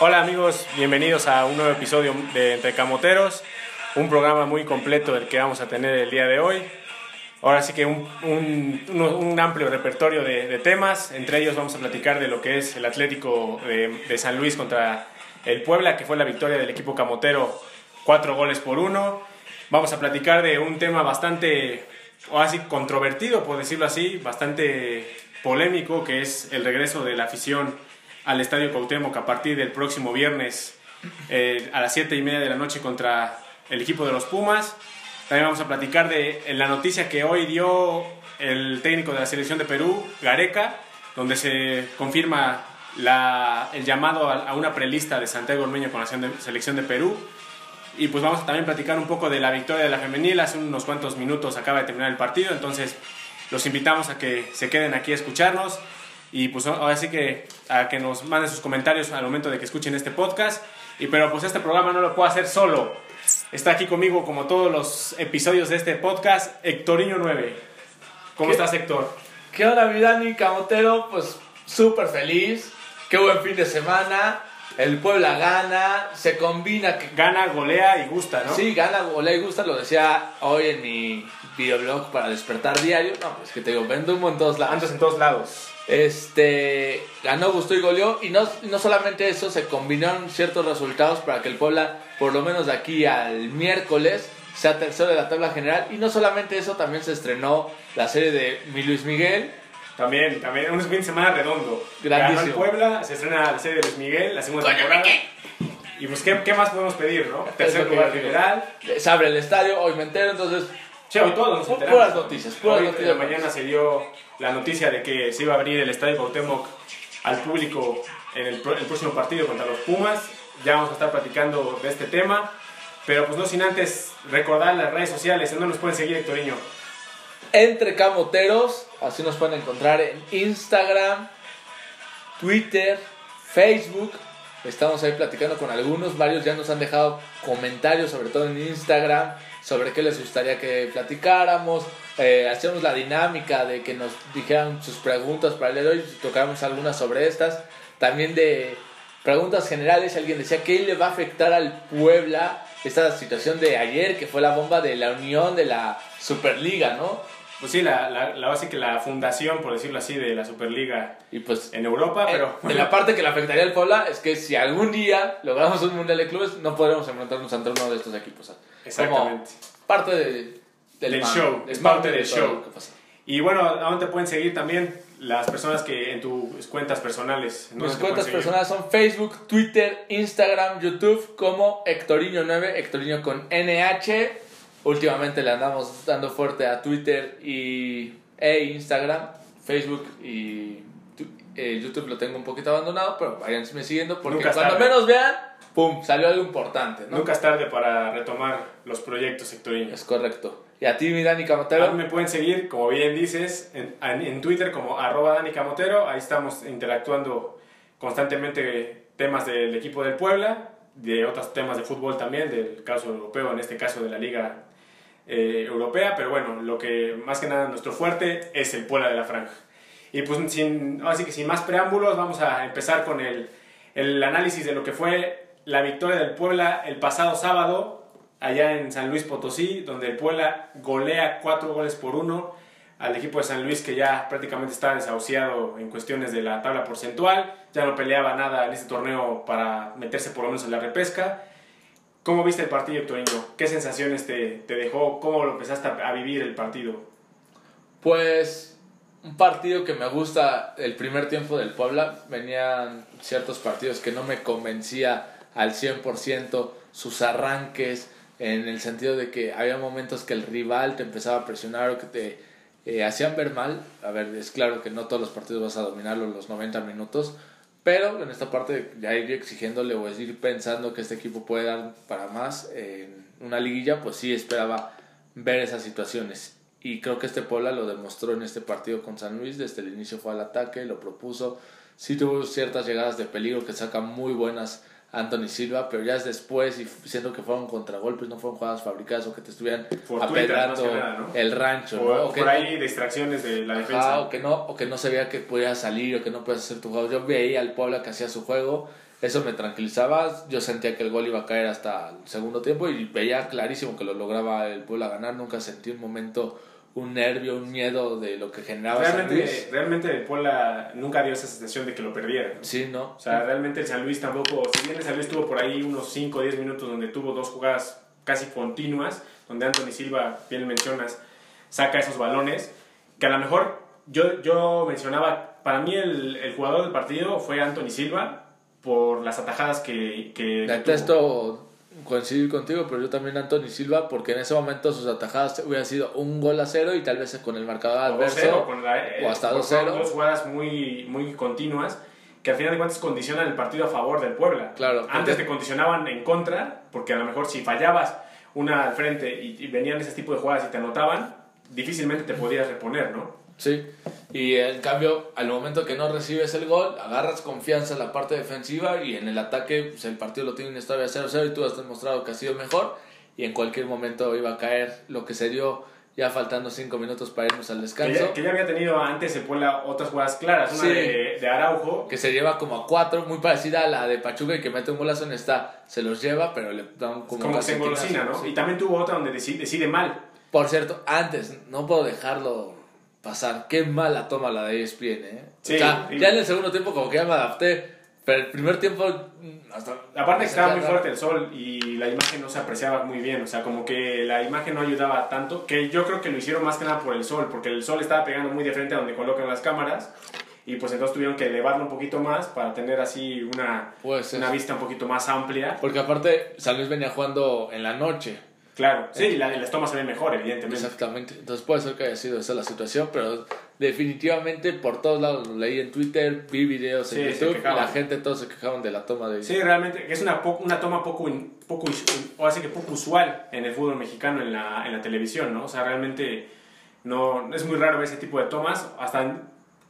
Hola amigos, bienvenidos a un nuevo episodio de Entre Camoteros, un programa muy completo del que vamos a tener el día de hoy. Ahora sí que un, un, amplio repertorio de, de, temas, entre ellos vamos a platicar de lo que es el Atlético de, de, San Luis contra el Puebla, que fue la victoria del equipo camotero, cuatro goles por uno. Vamos a platicar de un tema bastante, o así controvertido, por decirlo así, bastante polémico, que es el regreso de la afición al Estadio Cuauhtémoc a partir del próximo viernes eh, a las 7 y media de la noche contra el equipo de los Pumas. También vamos a platicar de la noticia que hoy dio el técnico de la selección de Perú, Gareca, donde se confirma el llamado a, a, una prelista de Santiago Ormeño con la selección de Perú. Y pues vamos a también platicar un poco de la victoria de la femenil. Hace unos cuantos minutos acaba de terminar el partido, entonces los invitamos a que se queden aquí a escucharnos. Y pues ahora sí que a que nos manden sus comentarios al momento de que escuchen este podcast. Y pero pues este programa no lo puedo hacer solo. Está aquí conmigo, como todos los episodios de este podcast, Hectorinho 9. ¿Cómo ¿Qué? estás, Héctor? ¿Qué onda, mi Dani Camotero? Pues súper feliz. Qué buen fin de semana. El Puebla gana, se combina. Que... Gana, golea y gusta, ¿no? Sí, gana, golea y gusta. Lo decía hoy en mi videoblog para despertar diario. No, pues que te digo, vendo humo en todos lados. Antes en todos lados. Este ganó, gustó y goleó. Y no, no solamente eso, se combinaron ciertos resultados para que el Puebla, por lo menos de aquí al miércoles, sea tercero de la tabla general. Y no solamente eso, también se estrenó la serie de Mi Luis Miguel. También, también, un fin de semana redondo. Grandísimo. Ganó el Puebla, se estrena la serie de Luis Miguel, la segunda temporada. Y pues, ¿qué, ¿qué, más podemos pedir, no? Tercer lugar general. Se abre el estadio, hoy me entero, entonces. Sí, hoy todos nos enteramos. Puras noticias, puras Hoy noticias. en la mañana se dio la noticia de que se iba a abrir el Estadio Cuauhtémoc al público en el, próximo partido contra los Pumas. Ya vamos a estar platicando de este tema. Pero pues no sin antes recordar las redes sociales. ¿En nos pueden seguir, Hectorinho? Entre Camoteros, así nos pueden encontrar en Instagram, Twitter, Facebook. Estamos ahí platicando con algunos, varios ya nos han dejado comentarios, sobre todo en Instagram, sobre qué les gustaría que platicáramos. Eh, hacemos la dinámica de que nos dijeran sus preguntas para el día de hoy, tocamos algunas sobre estas. También de preguntas generales, alguien decía, ¿qué le va a afectar al Puebla esta situación de ayer, que fue la bomba de la unión de la Superliga, ¿no? Pues sí, la, la, la base que la fundación, por decirlo así, de la Superliga Y pues en Europa, pero... Eh, de la parte que le afectaría al Puebla es que si algún día logramos un mundial de clubes, no podremos enfrentarnos ante uno de estos equipos. Exactamente. Como parte de- del, Del man- show, es parte del de show. lo que pasa. Y bueno, ¿a dónde te pueden seguir también las personas que en tus cuentas personales? ¿En dónde Mis cuentas personales son Facebook, Twitter, Instagram, YouTube como Hectorinho9, Hectorinho con NH. Últimamente le andamos dando fuerte a Twitter y, e Instagram, Facebook y eh, YouTube lo tengo un poquito abandonado, pero váyanme siguiendo porque Nunca cuando tarde. menos vean, ¡pum! Salió algo importante, ¿no? Nunca es tarde para retomar los proyectos sectoriales. Es correcto. Y a ti, mi Dani A Camotero. mí me pueden seguir, como bien dices, en Twitter como arroba Dani Camotero. Ahí estamos interactuando constantemente temas del equipo del Puebla, de otros temas de fútbol también, del caso europeo, en este caso de la Liga eh, Europea. Pero bueno, lo que más que nada nuestro fuerte es el Puebla de la Franja. Y pues sin, así que sin más preámbulos, vamos a empezar con el, el análisis de lo que fue la victoria del Puebla el pasado sábado allá en San Luis Potosí, donde el Puebla golea cuatro goles por uno al equipo de San Luis que ya prácticamente está desahuciado en cuestiones de la tabla porcentual, ya no peleaba nada en este torneo para meterse por lo menos en la repesca. ¿Cómo viste el partido, Torino? ¿Qué sensaciones te, te dejó? ¿Cómo lo empezaste a, vivir el partido? Pues un partido que me gusta el primer tiempo del Puebla. Venían ciertos partidos que no me convencía al 100% sus arranques, en el sentido de que había momentos que el rival te empezaba a presionar o que te eh, hacían ver mal. A ver, es claro que no todos los partidos vas a dominarlos los 90 minutos, pero en esta parte ya ir exigiéndole o ir pensando que este equipo puede dar para más en una liguilla, pues sí esperaba ver esas situaciones. Y creo que este Puebla lo demostró en este partido con San Luis. Desde el inicio fue al ataque, lo propuso. Sí tuvo ciertas llegadas de peligro que sacan muy buenas Anthony Silva, pero ya es después y siento que fueron contragolpes, no fueron jugadas fabricadas o que te estuvieran apedrando que ¿no? el rancho, O, ¿no? o O que por no- ahí distracciones de la Ajá, defensa. o que no, o que no se veía que podías salir o que no podías hacer tu juego. Yo veía al Puebla que hacía su juego, eso me tranquilizaba. Yo sentía que el gol iba a caer hasta el segundo tiempo y veía clarísimo que lo lograba el Puebla ganar. Nunca sentí un momento un nervio, un miedo de lo que generaba San Luis. Realmente, realmente Puebla nunca dio esa sensación de que lo perdiera. ¿no? Sí, ¿no? O sea, realmente el San Luis tampoco, si bien el San Luis tuvo por ahí unos 5 o 10 minutos donde tuvo dos jugadas casi continuas, donde Anthony Silva, bien mencionas, saca esos balones, que a lo mejor yo, yo mencionaba, para mí el, el jugador del partido fue Anthony Silva por las atajadas que, que. Detesto coincidir contigo, pero yo también Anthony Silva, porque en ese momento sus atajadas hubieran sido un gol a cero y tal vez con el marcador O 2-0, adverso. la- eh, o hasta fueron 2-0. Dos jugadas muy, muy continuas que al final de cuentas condicionan el partido a favor del Puebla. Claro, Antes te condicionaban en contra, porque a lo mejor si fallabas una al frente y, y venían ese tipo de jugadas y te anotaban, difícilmente te podías reponer, ¿no? Sí, y en cambio, al momento que no recibes el gol, agarras confianza en la parte defensiva y en el ataque, pues el partido lo tienes todavía 0-0 y tú has demostrado que ha sido mejor y en cualquier momento iba a caer lo que se dio ya faltando 5 minutos para irnos al Que descanso, ya, que ya había tenido antes el Puebla otras jugadas claras, una Sí. de, de Araujo, que se lleva como a 4, muy parecida a la de Pachuca y que mete un golazo en esta, se los lleva, pero le dan como, como que se engolosina, ¿no? sí. Y también tuvo otra donde decide, decide mal. Por cierto, antes, no puedo dejarlo pasar. Qué mala toma la de ESPN, ¿eh? Sí, o sea, sí. ya en el segundo tiempo como que ya me adapté. Pero el primer tiempo mm, hasta... Aparte que estaba muy fuerte el sol y la imagen no se apreciaba muy bien, o sea, como que la imagen no ayudaba tanto, que yo creo que lo hicieron más que nada por el sol, porque el sol estaba pegando muy de frente a donde colocan las cámaras y pues entonces tuvieron que elevarlo un poquito más para tener así una, una vista un poquito más amplia. Porque aparte San Luis venía jugando en la noche. Claro, sí, la- y las tomas se ven mejor, evidentemente. Exactamente. Entonces puede ser que haya sido esa la situación, pero definitivamente por todos lados leí en Twitter, vi videos en Sí, YouTube la gente todos se quejaban de la toma de... Sí, realmente es una, po- una toma poco, in- poco, us- o así que poco usual en el fútbol mexicano en la, en la televisión, ¿no? O sea, realmente no, es muy raro ver ese tipo de tomas, hasta en-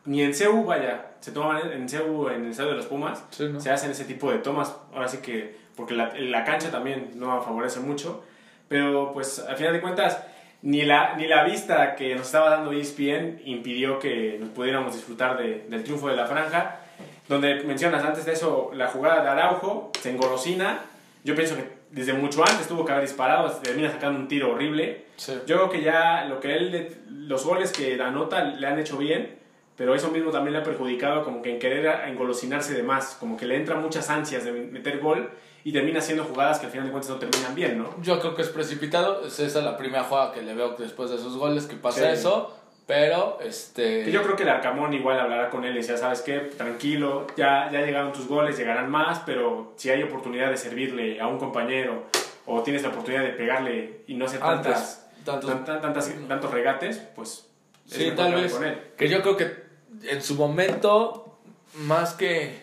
ni en CEU, vaya, se toman en CEU, en el Estadio de los Pumas, Sí, ¿no? se hacen ese tipo de tomas, ahora sí que, porque la, la cancha también no favorece mucho, pero pues al final de cuentas, ni la, ni la vista que nos estaba dando ESPN impidió que nos pudiéramos disfrutar de- del triunfo de la franja, donde mencionas antes de eso la jugada de Araujo, se engolosina, yo pienso que desde mucho antes tuvo que haber disparado, termina sacando un tiro horrible, Sí. yo creo que ya lo que él, los goles que anota le han hecho bien, pero eso mismo también le ha perjudicado como que en querer engolosinarse de más, como que le entran muchas ansias de meter gol y termina haciendo jugadas que al final de cuentas no terminan bien, ¿no? Yo creo que es precipitado. Es esa la primera jugada que le veo después de esos goles que pasa Sí. eso. Pero, este. Que yo creo que el Arcamón igual hablará con él y decía, ¿sabes qué? Tranquilo, ya, ya llegaron tus goles, llegarán más, pero si hay oportunidad de servirle a un compañero o tienes la oportunidad de pegarle y no hacer tantas, tantos- tan- tan- tantas- tantos regates, pues es Sí, tal vez. con él. Que yo creo que en su momento, más que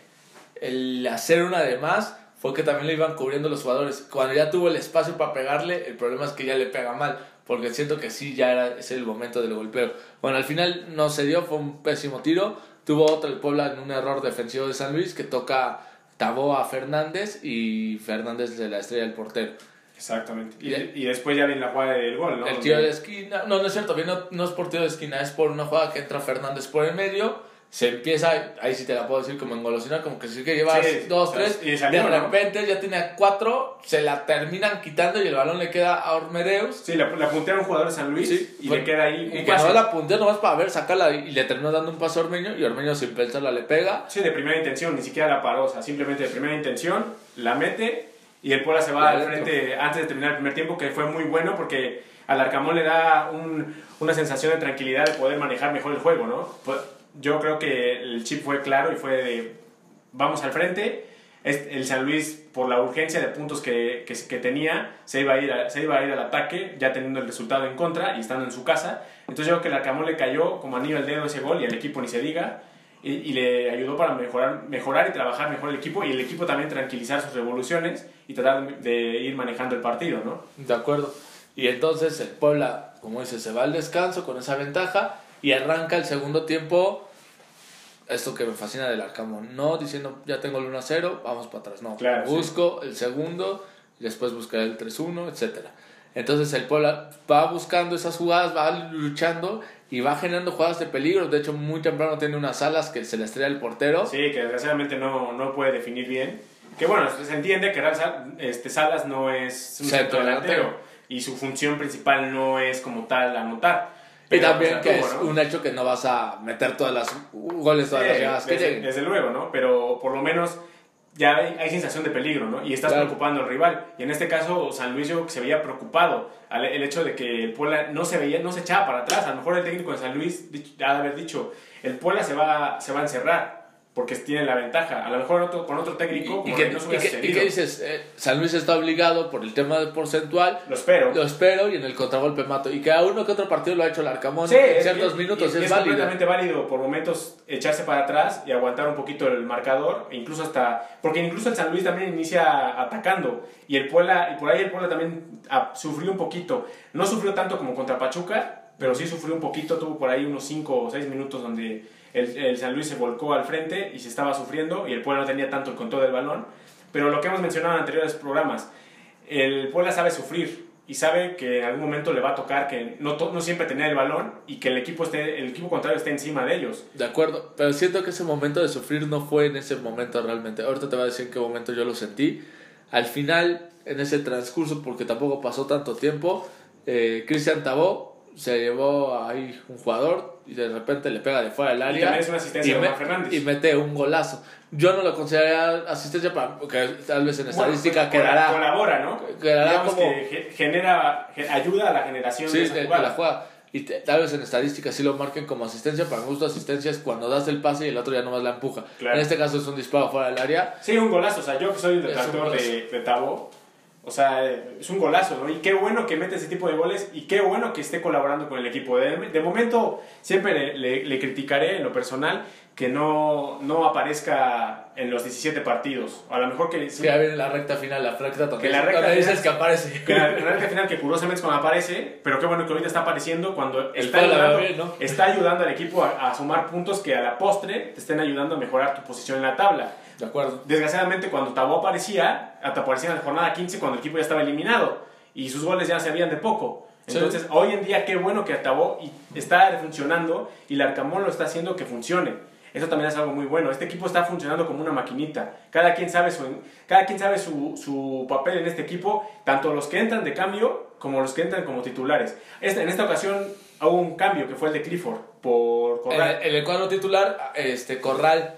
el hacer una de más, fue que también le iban cubriendo los jugadores. Cuando ya tuvo el espacio para pegarle, el problema es que ya le pega mal. Porque siento que sí, ya era, es el momento del golpeo. Bueno, al final no se dio, fue un pésimo tiro. Tuvo otro el Puebla en un error defensivo de San Luis que toca Tabó a Fernández y Fernández de la estrella del portero. Exactamente. Y, Y- y después ya viene la jugada del gol, ¿no? El tiro de esquina, no, no es cierto, no, no es por tiro de esquina, es por una jugada que entra Fernández por el medio, se empieza, ahí sí te la puedo decir como engolosina, como que sí que llevas Sí, dos, tres, y de ¿no? repente ya tiene cuatro, se la terminan quitando y el balón le queda a Ormedeus. Sí, la, la puntea un jugador de San Luis Sí, y fue- le queda ahí un que pase. no la puntea nomás para ver, sacarla y le terminó dando un paso a Ormeño y Ormeño sin pensarla le pega. Sí, de primera intención, ni siquiera la paró, o sea, simplemente de primera intención, la mete y el Puebla se va al frente antes de terminar el primer tiempo, que fue muy bueno porque al Arcamón le da un- una sensación de tranquilidad de poder manejar mejor el juego, ¿no? Yo creo que el chip fue claro y fue de vamos al frente. El San Luis, por la urgencia de puntos que, que, que tenía, se iba, a ir a- se iba a ir al ataque, ya teniendo el resultado en contra y estando en su casa. Entonces yo creo que el Arcamón le cayó como anillo al dedo ese gol y al equipo ni se diga. Y, y le ayudó para mejorar, mejorar y trabajar mejor el equipo y el equipo también tranquilizar sus revoluciones y tratar de ir manejando el partido, ¿no? De acuerdo. Y entonces el Puebla, como dice, se va al descanso con esa ventaja y arranca el segundo tiempo esto que me fascina del Arcamón, no diciendo ya tengo el 1 a 0, vamos para atrás, no, Claro, busco el segundo, y después buscaré el 3-1, etcétera. Entonces el Puebla va buscando esas jugadas, va luchando y va generando jugadas de peligro. De hecho, muy temprano tiene unas alas que se le estrella el portero. Sí, que desgraciadamente no, no puede definir bien. Que bueno, se entiende que este, Salas no es un Centro centro delantero delantero. y su función principal no es como tal anotar. Y también o sea, que es ¿no? un hecho que no vas a meter todas las goles, todas las llegadas que desde, lleguen. desde luego, ¿no? Pero por lo menos ya hay, hay sensación de peligro, ¿no? Y estás Claro. preocupando al rival. Y en este caso, San Luis yo se veía preocupado al el hecho de que el Puebla no se veía, no se echaba para atrás. A lo mejor el técnico de San Luis ha de haber dicho, el Puebla se va, se va a encerrar porque tiene la ventaja. A lo mejor otro- con otro técnico, ¿Y, y que no se y y dices? Eh, San Luis está obligado por el tema del porcentual. Lo espero. Lo espero y en el contragolpe mato. Y que a uno que otro partido lo ha hecho el Arcamón Sí, en ciertos minutos es, es válido. completamente válido por momentos echarse para atrás y aguantar un poquito el marcador, e incluso hasta porque incluso el San Luis también inicia atacando y el Puebla y por ahí el Puebla también ah, sufrió un poquito, no sufrió tanto como contra Pachuca, pero sí sufrió un poquito, tuvo por ahí unos 5 o 6 minutos donde el, San Luis se volcó al frente y se estaba sufriendo y el Puebla no tenía tanto el control del balón, pero lo que hemos mencionado en anteriores programas, el Puebla sabe sufrir y sabe que en algún momento le va a tocar que no, no siempre tener el balón y que el equipo, esté, el equipo contrario esté encima de ellos. De acuerdo, pero siento que ese momento de sufrir no fue en ese momento realmente. Ahorita te voy a decir en qué momento yo lo sentí. Al final, en ese transcurso, porque tampoco pasó tanto tiempo, eh, Cristian Tabó se llevó ahí un jugador y de repente le pega de fuera del área. también es una asistencia de Fernández. y mete un golazo. Yo no lo consideraría asistencia para, porque tal vez en estadística Bueno, pues, quedará. Colabora, ¿no? Quedará como- que ge- genera, ge- ayuda a la generación Sí, de la jugada. Y te- tal vez en estadística sí lo marquen como asistencia. Para mi gusto, asistencia es cuando das el pase y el otro ya nomás la empuja. Claro. En este caso es un disparo fuera del área. Sí, un golazo. O sea, yo que soy el detractor de, de Tabo, o sea, es un golazo, ¿no? Y qué bueno que mete ese tipo de goles y qué bueno que esté colaborando con el equipo. De, de momento, siempre le, le- le criticaré en lo personal que no, no aparezca en los 17 partidos. A lo mejor que... Que ya viene la recta final, la recta donde, Que la recta final- dices que aparece. Que la, la recta final que curiosamente cuando aparece, pero qué bueno que ahorita está apareciendo cuando está ayudando, bien, ¿no? está ayudando al equipo a, a sumar puntos que a la postre te estén ayudando a mejorar tu posición en la tabla. De acuerdo. Desgraciadamente cuando Tabó aparecía, hasta aparecía en la jornada 15 cuando el equipo ya estaba eliminado y sus goles ya se habían de poco. Sí. Entonces, hoy en día qué bueno que Tabó está funcionando y el Arcamón lo está haciendo que funcione. Eso también es algo muy bueno. Este equipo está funcionando como una maquinita. Cada quien sabe su, cada quien sabe su, su papel en este equipo, tanto los que entran de cambio como los que entran como titulares. Este, en esta ocasión hubo un cambio que fue el de Clifford por En Corral. el, en el cuadro titular, este Corral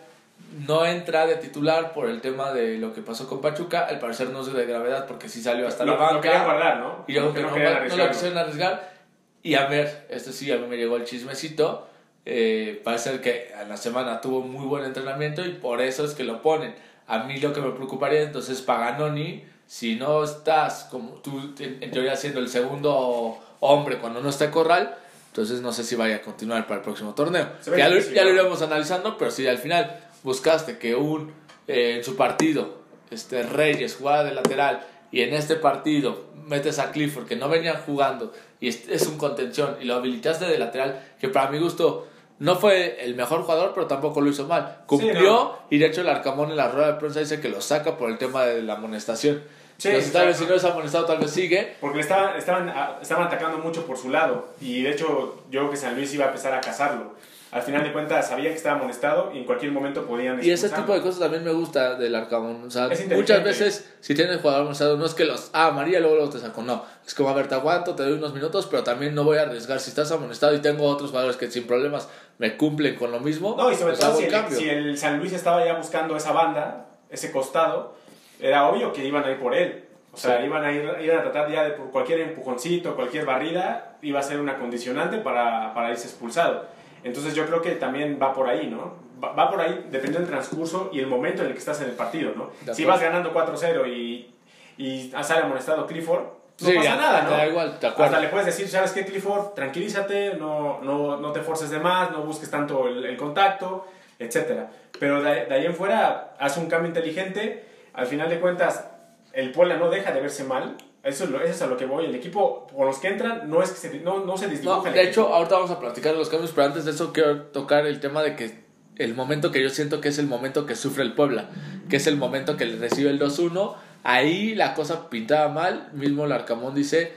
no entra de titular por el tema de lo que pasó con Pachuca. Al parecer no es de gravedad porque sí salió hasta lo, la banca. lo querían guardar, ¿no? Y yo creo que no no, lo quisieron arriesgar. Y a ver, esto sí, a mí me llegó el chismecito. Eh, parece que en la semana tuvo muy buen entrenamiento y por eso es que lo ponen. A mí lo que me preocuparía entonces Paganoni, si no estás como tú en, en teoría siendo el segundo hombre cuando no está Corral, entonces no sé si vaya a continuar para el próximo torneo. Ya lo, ya lo iremos analizando, pero si al final buscaste que un eh, en su partido este Reyes jugara de lateral y en este partido metes a Clifford que no venían jugando y es, es un contención y lo habilitaste de lateral que para mi gusto no fue el mejor jugador pero tampoco lo hizo mal cumplió no. y de hecho el Arcamón en la rueda de prensa dice que lo saca por el tema de la amonestación Sí, entonces tal vez si no es amonestado tal vez sigue Porque le estaban, estaban, estaban atacando mucho por su lado. Y de hecho, yo creo que San Luis iba a empezar a cazarlo. Al final de cuentas, sabía que estaba amonestado y en cualquier momento podían Y ese tipo de cosas también me gusta del Arcamón. O sea, muchas veces, si tienes el jugador amonestado, no es que los, ah, María, luego, luego te saco. No, es como, a ver, te aguanto, te doy unos minutos, pero también no voy a arriesgar. Si estás amonestado y tengo otros jugadores que sin problemas me cumplen con lo mismo, No, y sobre pues todo si el si el San Luis estaba ya buscando esa banda, ese costado, era obvio que iban a ir por él. O sea, iban, a ir, iban a tratar ya de por cualquier empujoncito, cualquier barrida, iba a ser una condicionante para, para irse expulsado. Entonces yo creo que también va por ahí, ¿no? Va, va por ahí dependiendo del transcurso y el momento en el que estás en el partido, ¿no? Si vas ganando 4-0 y, y sale amonestado Clifford, no Sí, pasa nada, ¿no? da igual, te. Hasta le puedes decir, ¿sabes qué, Clifford? Tranquilízate, no, no, no te forces de más, no busques tanto el, el contacto, etc. Pero de, de ahí en fuera, haz un cambio inteligente. Al final de cuentas, el Puebla no deja de verse mal. Eso es, lo, eso es a lo que voy. El equipo con los que entran no es que se, no, no se No, desdibuja el de equipo. hecho, ahorita vamos a platicar de los cambios, pero antes de eso quiero tocar el tema de que el momento que yo siento que es el momento que sufre el Puebla, que es el momento que le recibe el 2-1. Ahí la cosa pintaba mal. Mismo el Arcamón dice,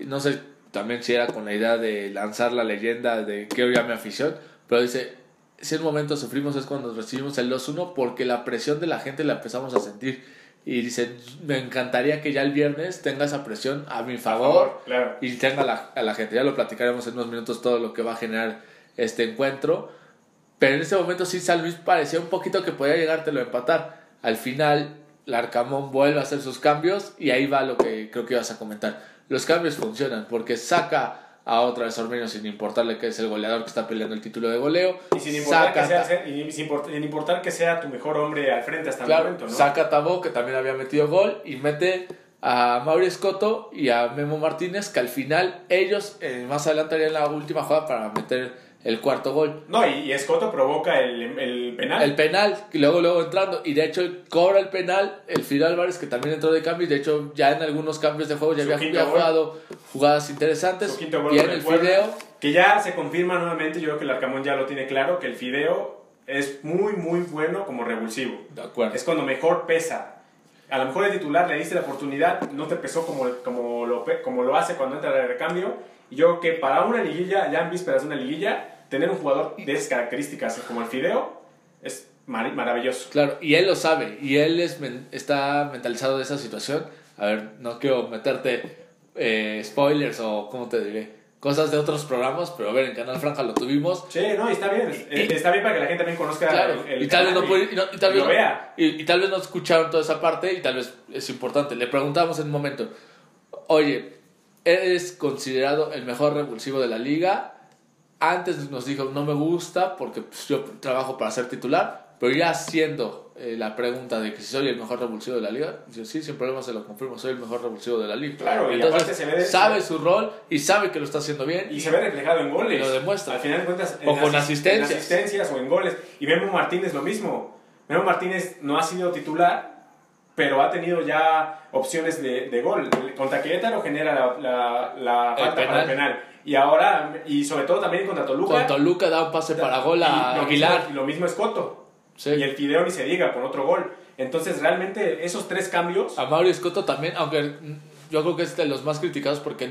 no sé también si era con la idea de lanzar la leyenda de que hoy mi afición, pero dice, si el momento sufrimos es cuando recibimos el 2-1 porque la presión de la gente la empezamos a sentir. Y dice, me encantaría que ya el viernes tenga esa presión a mi favor, y tenga a la, a la gente. Ya lo platicaremos en unos minutos todo lo que va a generar este encuentro pero en ese momento sí San Luis parecía un poquito que podía llegártelo a empatar. Al final, Larcamón vuelve a hacer sus cambios y ahí va lo que creo que ibas a comentar. Los cambios funcionan porque saca a otra vez Ormeño sin importarle que es el goleador que está peleando el título de goleo. Y sin importar, que sea, y sin importar que sea tu mejor hombre al frente hasta el momento, ¿no? Saca a Tabó, que también había metido gol, y mete a Mauri Escoto y a Memo Martínez, que al final ellos eh, más adelante harían la última jugada para meter el cuarto gol. No, y, y Escoto provoca el, el, penal. El penal, y luego, luego entrando. Y de hecho cobra el penal el Fidel Álvarez, que también entró de cambio. Y de hecho, ya en algunos cambios de juego ya había, jugado jugadas interesantes. y en el, Fideo. Que ya se confirma nuevamente, yo creo que el Arcamón ya lo tiene claro, que el Fideo es muy, muy bueno como revulsivo. De acuerdo. Es cuando mejor pesa. A lo mejor el titular le diste la oportunidad, no te pesó como, como, lo, como lo hace cuando entra el recambio. Y yo creo que para una liguilla, ya en vísperas de una liguilla, tener un jugador de esas características como el Fideo es maravilloso. Claro, y él lo sabe, y él es, está mentalizado de esa situación. A ver, no quiero meterte eh, spoilers o, ¿cómo te diré? Cosas de otros programas, pero a ver, en Canal Franja lo tuvimos. Sí, no, y está bien. está bien para que la gente también conozca el, y tal vez no puede, y, tal vez vea. Y, tal vez no escucharon toda esa parte y tal vez es importante. Le preguntamos en un momento, oye, ¿eres considerado el mejor revulsivo de la liga? Antes nos dijo, no me gusta porque pues, yo trabajo para ser titular, pero ya haciendo eh, la pregunta de que si soy el mejor revulsivo de la liga, dice, sí, sin problema se lo confirmo, soy el mejor revulsivo de la liga. Claro, y Entonces, se ve sabe su rol y sabe que lo está haciendo bien. Y se ve reflejado en goles. Y lo demuestra. Al final de cuentas, o con asistencias. En asistencias o en goles. Y Memo Martínez lo mismo. Memo Martínez no ha sido titular, pero ha tenido ya opciones de, de gol. Contra Querétaro genera la, la, la falta para el penal y ahora, y sobre todo también contra Toluca. Con Toluca da un pase para gol a Aguilar. y lo mismo es Coto. Y el Fideo ni se diga con otro gol. Entonces, realmente, esos tres cambios. A Mauro Escoto también, aunque yo creo que es de los más criticados porque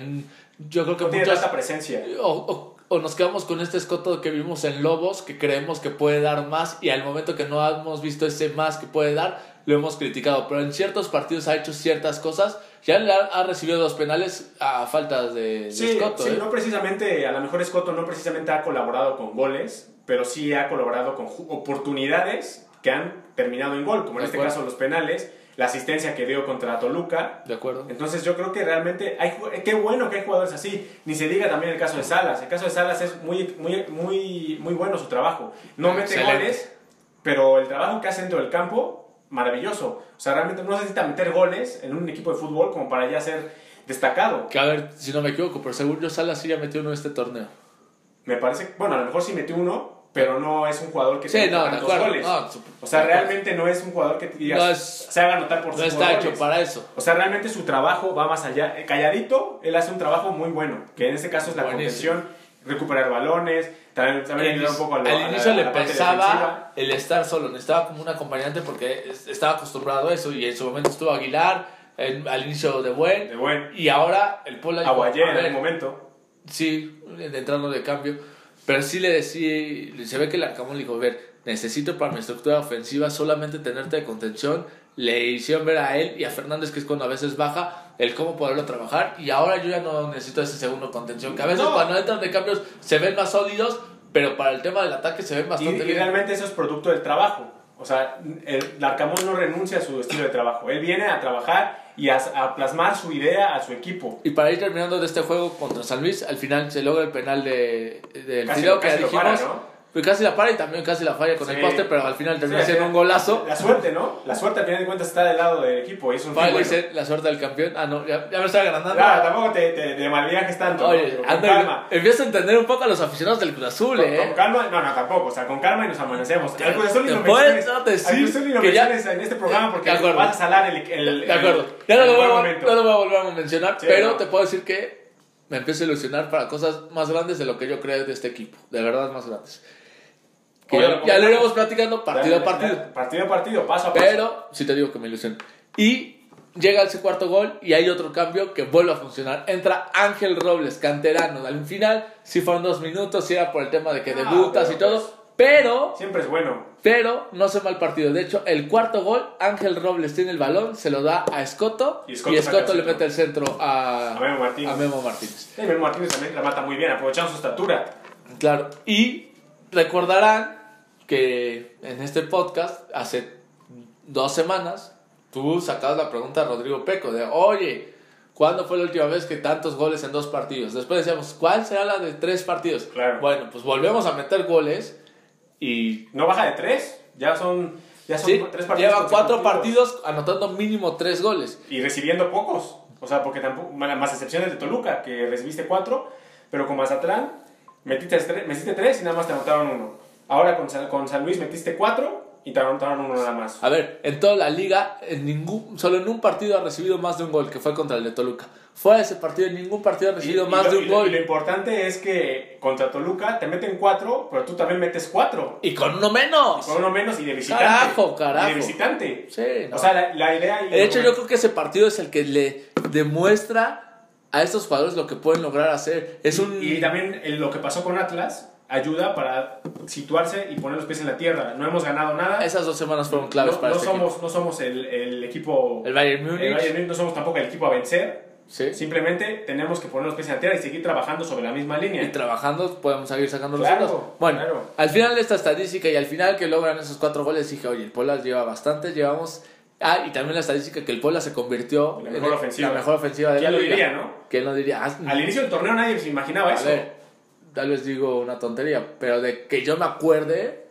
yo creo que. No tiene tanta presencia. O, o, nos quedamos con este Escoto que vimos en Lobos, que creemos que puede dar más, y al momento que no hemos visto ese más que puede dar, lo hemos criticado. Pero en ciertos partidos ha hecho ciertas cosas ya ha, recibido dos penales a falta de, de sí, Sí, ¿eh? no precisamente, a lo mejor Scotto no precisamente ha colaborado con goles, pero sí ha colaborado con oportunidades que han terminado en gol, como en este caso los penales, la asistencia que dio contra Toluca. De acuerdo. Entonces yo creo que realmente hay qué bueno que hay jugadores así. Ni se diga también el caso de Salas. El caso de Salas es muy muy muy muy bueno su trabajo. No mete goles, pero el trabajo que hace dentro del campo maravilloso. O sea, realmente no necesita meter goles en un equipo de fútbol como para ya ser destacado. Que a ver, si no me equivoco, pero según yo Salas sí ya metió uno en este torneo. Me parece, bueno, a lo mejor sí metió uno, pero no es un jugador que sí, no, tantos goles. o sea, realmente no es un jugador que se haga notar por sus No está hecho para eso. O sea, realmente su trabajo va más allá. Calladito, él hace un trabajo muy bueno, que en este caso es la contención, recuperar balones, también, también un poco al, inicio le pesaba el estar solo, necesitaba como un acompañante porque estaba acostumbrado a eso y en su momento estuvo Aguilar al inicio de buen, de buen. y ahora el Pola Aguayé en el momento. Sí entrando de cambio. Pero sí le decía se ve que el Arcamón le dijo ver necesito para mi estructura ofensiva solamente tenerte de contención le hicieron ver a él y a Fernández que es cuando a veces baja el cómo poderlo trabajar. Y ahora yo ya no necesito ese segundo contención, que a veces cuando entran de cambios se ven más sólidos, pero para el tema del ataque se ven bastante y, y realmente eso es producto del trabajo. O sea, el Arcamón no renuncia a su estilo de trabajo. Él viene a trabajar y a, plasmar su idea a su equipo. Y para ir terminando de este juego contra San Luis, al final se logra el penal de, del de, que dijimos. Pues casi la para y también casi la falla con el poste, pero al final termina siendo un golazo. La suerte, ¿no? La suerte al final de cuentas está del lado del equipo. Es un la suerte del campeón. Ah, no, ya, me estaba ganando. Claro, tampoco te, te, te malviajes tanto. Oye, con calma. Empieza a entender un poco a los aficionados del Cruz Azul, con, ¿eh? Con calma, no, no, tampoco. O sea, con calma y nos amanecemos. Al Cruz Azul y lo menciones, al Cruz Azul y lo menciones en este programa porque vas a salar el, el, De acuerdo. Ya no, lo voy, no lo voy a volver a mencionar, pero te puedo decir que me empiezo a ilusionar para cosas más grandes de lo que yo creo de este equipo. De verdad, más grandes. Que ya, lo ya lo comentamos. iremos platicando partido a partido. Partido a partido, paso a paso. Pero sí te digo que me ilusiona. Y llega ese cuarto gol y hay otro cambio que vuelve a funcionar. Entra Ángel Robles, canterano. Al final sí fueron dos minutos, sí era por el tema de que Ah, debutas y todo. pues- Pero, Siempre es bueno. pero no se mal partido. De hecho, el cuarto gol, Ángel Robles tiene el balón, se lo da a Escoto Y y Escoto le mete el centro a, A Memo Martínez. a Memo Martínez. Sí, Memo Martínez también la mata muy bien, aprovechando su estatura. Claro, y recordarán que en este podcast, hace dos semanas, tú sacabas la pregunta a Rodrigo Peco de, oye, ¿cuándo fue la última vez que tantos goles en dos partidos? Después decíamos, ¿cuál será la de tres partidos? Claro. Bueno, pues volvemos a meter goles y... No baja de tres, ya son, ya son Sí, tres partidos. lleva cuatro partidos anotando mínimo tres goles. Y recibiendo pocos. O sea, porque tampoco, más excepciones de Toluca, que recibiste cuatro, pero con Mazatlán metiste tres, metiste tres y nada más te anotaron uno. Ahora con San, con San Luis metiste cuatro y te anotaron uno nada más. A ver, en toda la liga, en ningún, solo en un partido ha recibido más de un gol, que fue contra el de Toluca. Fuera de ese partido, en ningún partido ha recibido más lo, de un y lo- gol. y lo importante es que contra Toluca te meten cuatro, pero tú también metes cuatro. Y con uno menos. Con uno menos y de visitante. Carajo, carajo. Y de visitante. Sí, no. O sea, la, la idea... y- de hecho, yo creo que ese partido es el que le demuestra a estos jugadores lo que pueden lograr hacer. Es un. Y también lo que pasó con Atlas ayuda para situarse y poner los pies en la tierra. No hemos ganado nada. Esas dos semanas fueron claves no, para no este somos, no somos el, el equipo... equipo. El Bayern Múnich. el Bayern Múnich, no somos tampoco el equipo a vencer. Sí. Simplemente tenemos que poner los pies en la tierra y seguir trabajando sobre la misma línea. Y trabajando podemos seguir sacando Claro, resultados. Bueno, claro. al final de esta estadística y al final que logran esos cuatro goles, dije, oye, el Puebla lleva bastante, llevamos... Ah, y también la estadística que el Puebla se convirtió La en mejor el- ofensiva. la mejor ofensiva de ¿Quién la lo liga. diría, no? ¿Quién lo diría? Ah, Al inicio del torneo nadie se imaginaba A eso. ver, tal vez digo una tontería, pero de que yo me acuerde,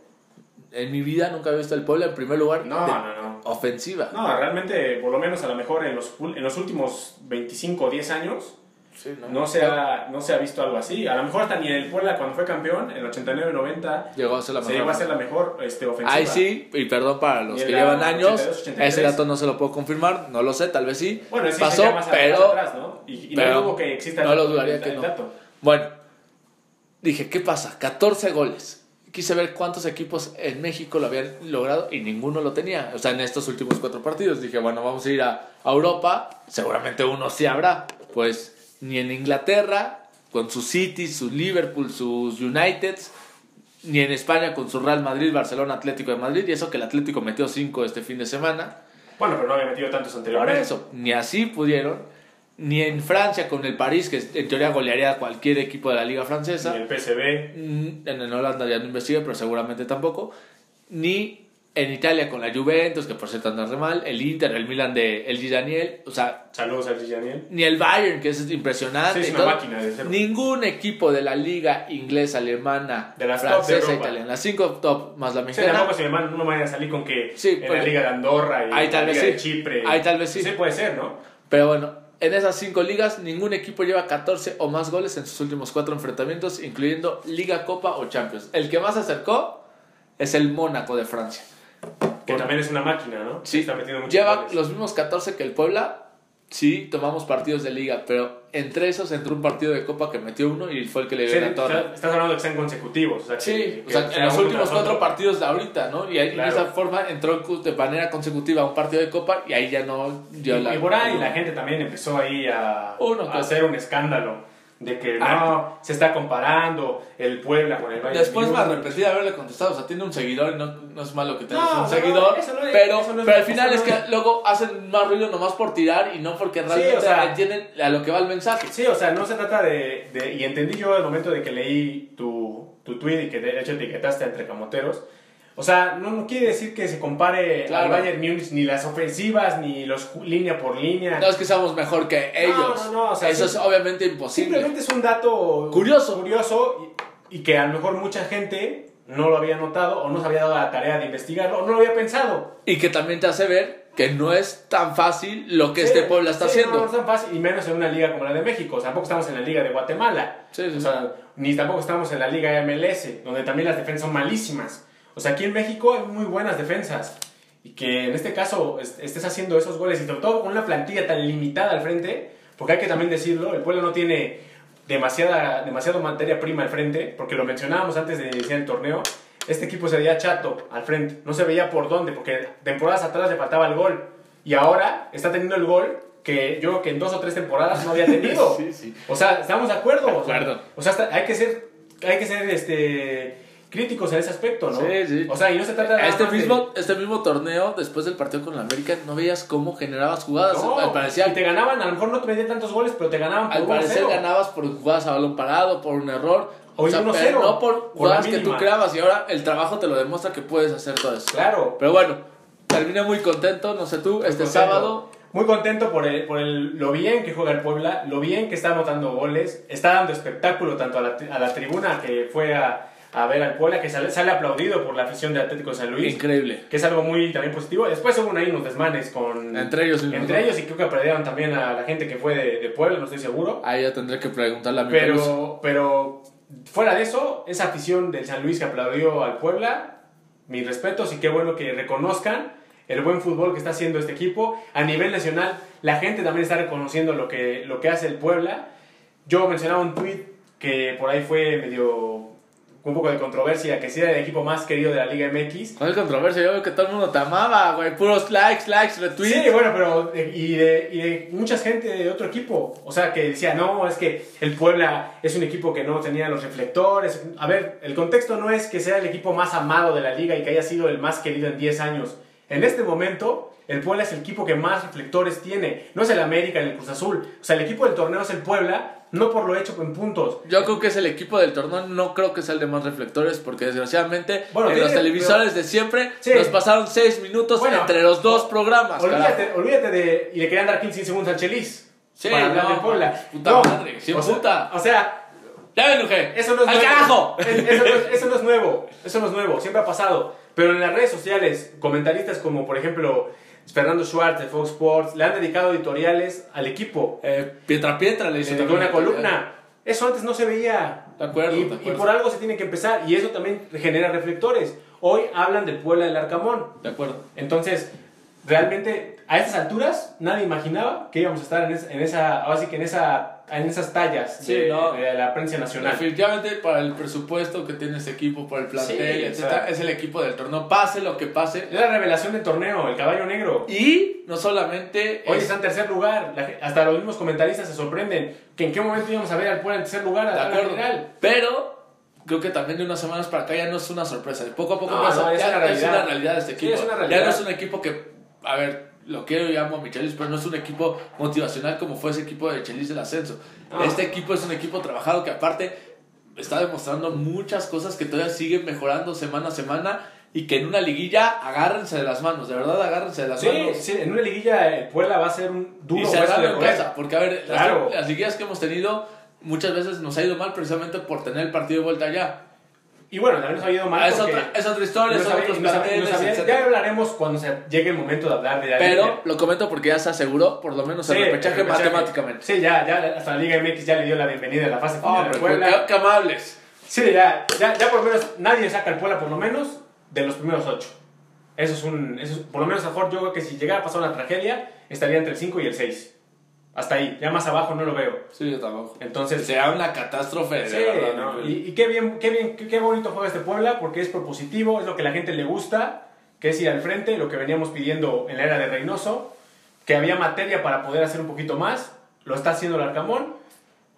en mi vida nunca he visto el Puebla en primer lugar No, de no, no. ofensiva. No, realmente, por lo menos a lo mejor en los, en los últimos 25 o 10 años, Sí, no se, ha, no se ha visto algo así. A lo mejor hasta ni el Puebla, cuando fue campeón, en el 89-90, Llegó a ser la se mejor. llegó a ser la mejor este, ofensiva. Ahí sí, y perdón para los que llevan años, 82, 83. ese dato no se lo puedo confirmar, no lo sé, tal vez sí. Bueno, ese pasó, más, pero atrás, ¿no? Y, y pero no dudo que exista no lo dudaría el- que el no. dato. Bueno, dije, ¿qué pasa? 14 goles. Quise ver cuántos equipos en México lo habían logrado y ninguno lo tenía. O sea, en estos últimos cuatro partidos. Dije, bueno, vamos a ir a, a Europa. Seguramente uno sí habrá. Pues ni en Inglaterra, con sus City, sus Liverpool, sus Uniteds. Ni en España con su Real Madrid, Barcelona, Atlético de Madrid. Y eso que el Atlético metió 5 este fin de semana. Bueno, pero no había metido tantos Por anteriormente. eso, ni así pudieron. Ni en Francia con el París, que en teoría golearía a cualquier equipo de la liga francesa. Ni el PSV. Mm, En el Holanda ya no investigué, pero seguramente tampoco. Ni en Italia con la Juventus, que por cierto anda re mal. El Inter, el Milan de El Daniel. O sea, Saludos a Daniel. ni el Bayern, que es impresionante. Sí, es una todo. máquina de ser. Ningún equipo de la liga inglesa, alemana, De las de francesa, italiana. Las cinco top más la Sí, mexicana. tampoco se me no vayan a salir con que Sí, en pues, la Liga de Andorra y ahí tal la vez Liga de sí. Chipre. Ahí tal vez sí. Sí, puede ser, ¿no? Pero bueno, en esas cinco ligas, ningún equipo lleva 14 o más goles en sus últimos cuatro enfrentamientos, incluyendo Liga, Copa o Champions. El que más se acercó es el Mónaco de Francia. Que también es una máquina, ¿no? Sí, Está metiendo lleva goles. los mismos 14 que el Puebla. Sí, tomamos partidos de liga, pero entre esos entró un partido de Copa que metió uno y fue el que le Sí, dio la torre. está- estás hablando de que sean consecutivos. O sea, Sí, que o sea, en los últimos cuatro partidos de ahorita, ¿no? Y ahí, Claro. de esa forma entró de manera consecutiva un partido de Copa y ahí ya no dio Y, la. y por ahí la gente también empezó ahí a, Uno a hacer un escándalo de que Ah. no, se está comparando el Puebla con el Bayern Después me Múnich. arrepentí de haberle contestado. O sea, tiene un seguidor y no, no es malo que tengas No, un no, seguidor. eso no es- pero, eso no es- pero al final es que luego hacen más ruido nomás por tirar y no porque realmente o sea- entienden a lo que va el mensaje. Sí, o sea, no se trata de, de- Y entendí yo el momento de que leí tu, tu tweet y que de hecho etiquetaste entre camoteros. O sea, no, no quiere decir que se compare Claro. al Bayern Múnich ni las ofensivas ni los línea por línea. No es que seamos mejor que ellos. no, no, o sea, Eso sí- es obviamente imposible. Simplemente es un dato Curioso. curioso y, y que a lo mejor mucha gente no lo había notado o no se había dado la tarea de investigarlo o no lo había pensado. Y que también te hace ver que no es tan fácil lo que este Sí, pueblo está sí, haciendo. No, no es tan fácil, y menos en una liga como la de México. O sea, tampoco estamos en la liga de Guatemala. O sea, ni tampoco estamos en la liga MLS, donde también las defensas son malísimas. O sea, aquí en México hay muy buenas defensas. Y que en este caso est- estés haciendo esos goles y sobre todo con una plantilla tan limitada al frente, porque hay que también decirlo, el pueblo no tiene demasiada, demasiado materia prima al frente, porque lo mencionábamos antes de iniciar el torneo. este equipo se veía chato al frente, no se veía por dónde, porque temporadas atrás le faltaba el gol. Y ahora está teniendo el gol que yo creo que en dos o tres temporadas no había tenido. Sí, sí. O sea, estamos de acuerdo. De o sea. O hay que ser, hay que ser este, críticos en ese aspecto, ¿no? Sí, sí. O sea, y no se trata Este de- mismo, este mismo torneo, después del partido con la América, no veías cómo generabas jugadas. No, al parecer, y te ganaban, a lo mejor no te metían tantos goles, pero te ganaban por al 1-0. parecer ganabas por jugadas a balón parado, por un error. O 1-0, pero no por jugadas que tú creabas. Y ahora el trabajo te lo demuestra que puedes hacer todo eso. Claro. Pero bueno, terminé muy contento, no sé tú, este contento. sábado. Muy contento por, el, por el, lo bien que juega el Puebla, lo bien que está anotando goles, está dando espectáculo tanto a la, a la tribuna que fue a, a ver al Puebla, que sale, sale aplaudido por la afición de Atlético San Luis, Increíble. que es algo muy también positivo. Después hubo ahí unos desmanes con... Entre ellos mismos, Entre ¿no? ellos y creo que perdieron también a la gente que fue de, de Puebla, no estoy seguro. Ahí ya tendré que preguntarle a mi. Pero, pero fuera de eso, esa afición del San Luis que aplaudió al Puebla, mis respetos y qué bueno que reconozcan el buen fútbol que está haciendo este equipo. A nivel nacional, la gente también está reconociendo lo que, lo que hace el Puebla. Yo mencionaba un tweet que por ahí fue medio un poco de controversia, que sí era el equipo más querido de la Liga MX. ¿Cuál controversia? Yo veo que todo el mundo te amaba, güey. Puros likes, likes, retweets. Sí, bueno, pero de- y, de, y de mucha gente de otro equipo. O sea, que decía, no, es que el Puebla es un equipo que no tenía los reflectores. A ver, el contexto no es que sea el equipo más amado de la liga y que haya sido el más querido en 10 años. En este momento, el Puebla es el equipo que más reflectores tiene. No es el América ni el Cruz Azul. O sea, el equipo del torneo es el Puebla, no por lo hecho en puntos. Yo creo que es el equipo del torneo, no creo que sea el de más reflectores, porque desgraciadamente Bueno, en tiene- los televisores de siempre Sí. nos pasaron 6 minutos Bueno, entre los dos programas. Olvídate, olvídate de. Y le querían dar 15 segundos al Chelis. Sí, para hablar no, del Puebla. puta No, madre, sí, o sea- puta. O sea, Ya enojé. Eso no es ¡Al nuevo. carajo! Es- Eso no, es, eso no es nuevo. Eso no es nuevo. Siempre ha pasado. Pero en las redes sociales, comentaristas como por ejemplo Fernando Schwartz de Fox Sports le han dedicado editoriales al equipo. Eh, Pietra Pietra le hizo también una columna. Eso antes no se veía. De acuerdo, y, de acuerdo. y por algo se tiene que empezar. Y eso también genera reflectores. Hoy hablan del Puebla del Arcamón. De acuerdo. Entonces, realmente, a estas alturas, nadie imaginaba que íbamos a estar en, es- en esa, que en, esa, en esas tallas Sí, de, no. de la prensa nacional. Definitivamente para el presupuesto que tiene este equipo, por el plantel, Sí, etcétera, es el equipo del torneo. Pase lo que pase. Es la revelación del torneo, el caballo negro. Y no solamente Hoy es- está en tercer lugar. Hasta los mismos comentaristas se sorprenden que en qué momento íbamos a ver al Puebla en tercer lugar a De la. Pero creo que también de unas semanas para acá ya no es una sorpresa. Poco a poco No, empieza- no, es ya, una es realidad. una realidad este Sí, equipo. es una Ya no es un equipo que, a ver, lo quiero yo llamo a Michelis, pero no es un equipo motivacional como fue ese equipo de Chelis del Ascenso. No. Este equipo es un equipo trabajado que aparte está demostrando muchas cosas que todavía siguen mejorando semana a semana y que en una liguilla agárrense de las manos, de verdad agárrense de las Sí, manos. sí, en una liguilla el Puebla va a ser un duro y cerrarlo de casa, porque a ver, las- las, liguillas que hemos tenido muchas veces nos ha ido mal precisamente por tener el partido de vuelta allá. Y bueno, también nos ha ido mal. Ah, es, otra, es otra historia, no son sabía- otros no no. Ya hablaremos cuando se llegue el momento de hablar de la Pero liga. lo comento porque ya se aseguró, por lo menos, Sí, el repechaje el repechaje. matemáticamente. Sí, ya, ya hasta la Liga MX ya le dio la bienvenida a la fase final del Puebla. qué, qué amables. Sí, ya, ya, ya por lo menos nadie saca al Puebla por lo menos de los primeros ocho. Eso es un, eso es- por lo menos a Ford yo creo que si llegara a pasar una tragedia estaría entre el 5 y el 6. Hasta ahí, ya más abajo no lo veo. Sí, yo tampoco. Entonces, Será una catástrofe, de sí, verdad. ¿no? y, y qué bien, qué bien, qué, qué bonito juega este Puebla porque es propositivo, es lo que la gente le gusta, que es ir al frente, lo que veníamos pidiendo en la era de Reynoso, que había materia para poder hacer un poquito más, lo está haciendo el Arcamón.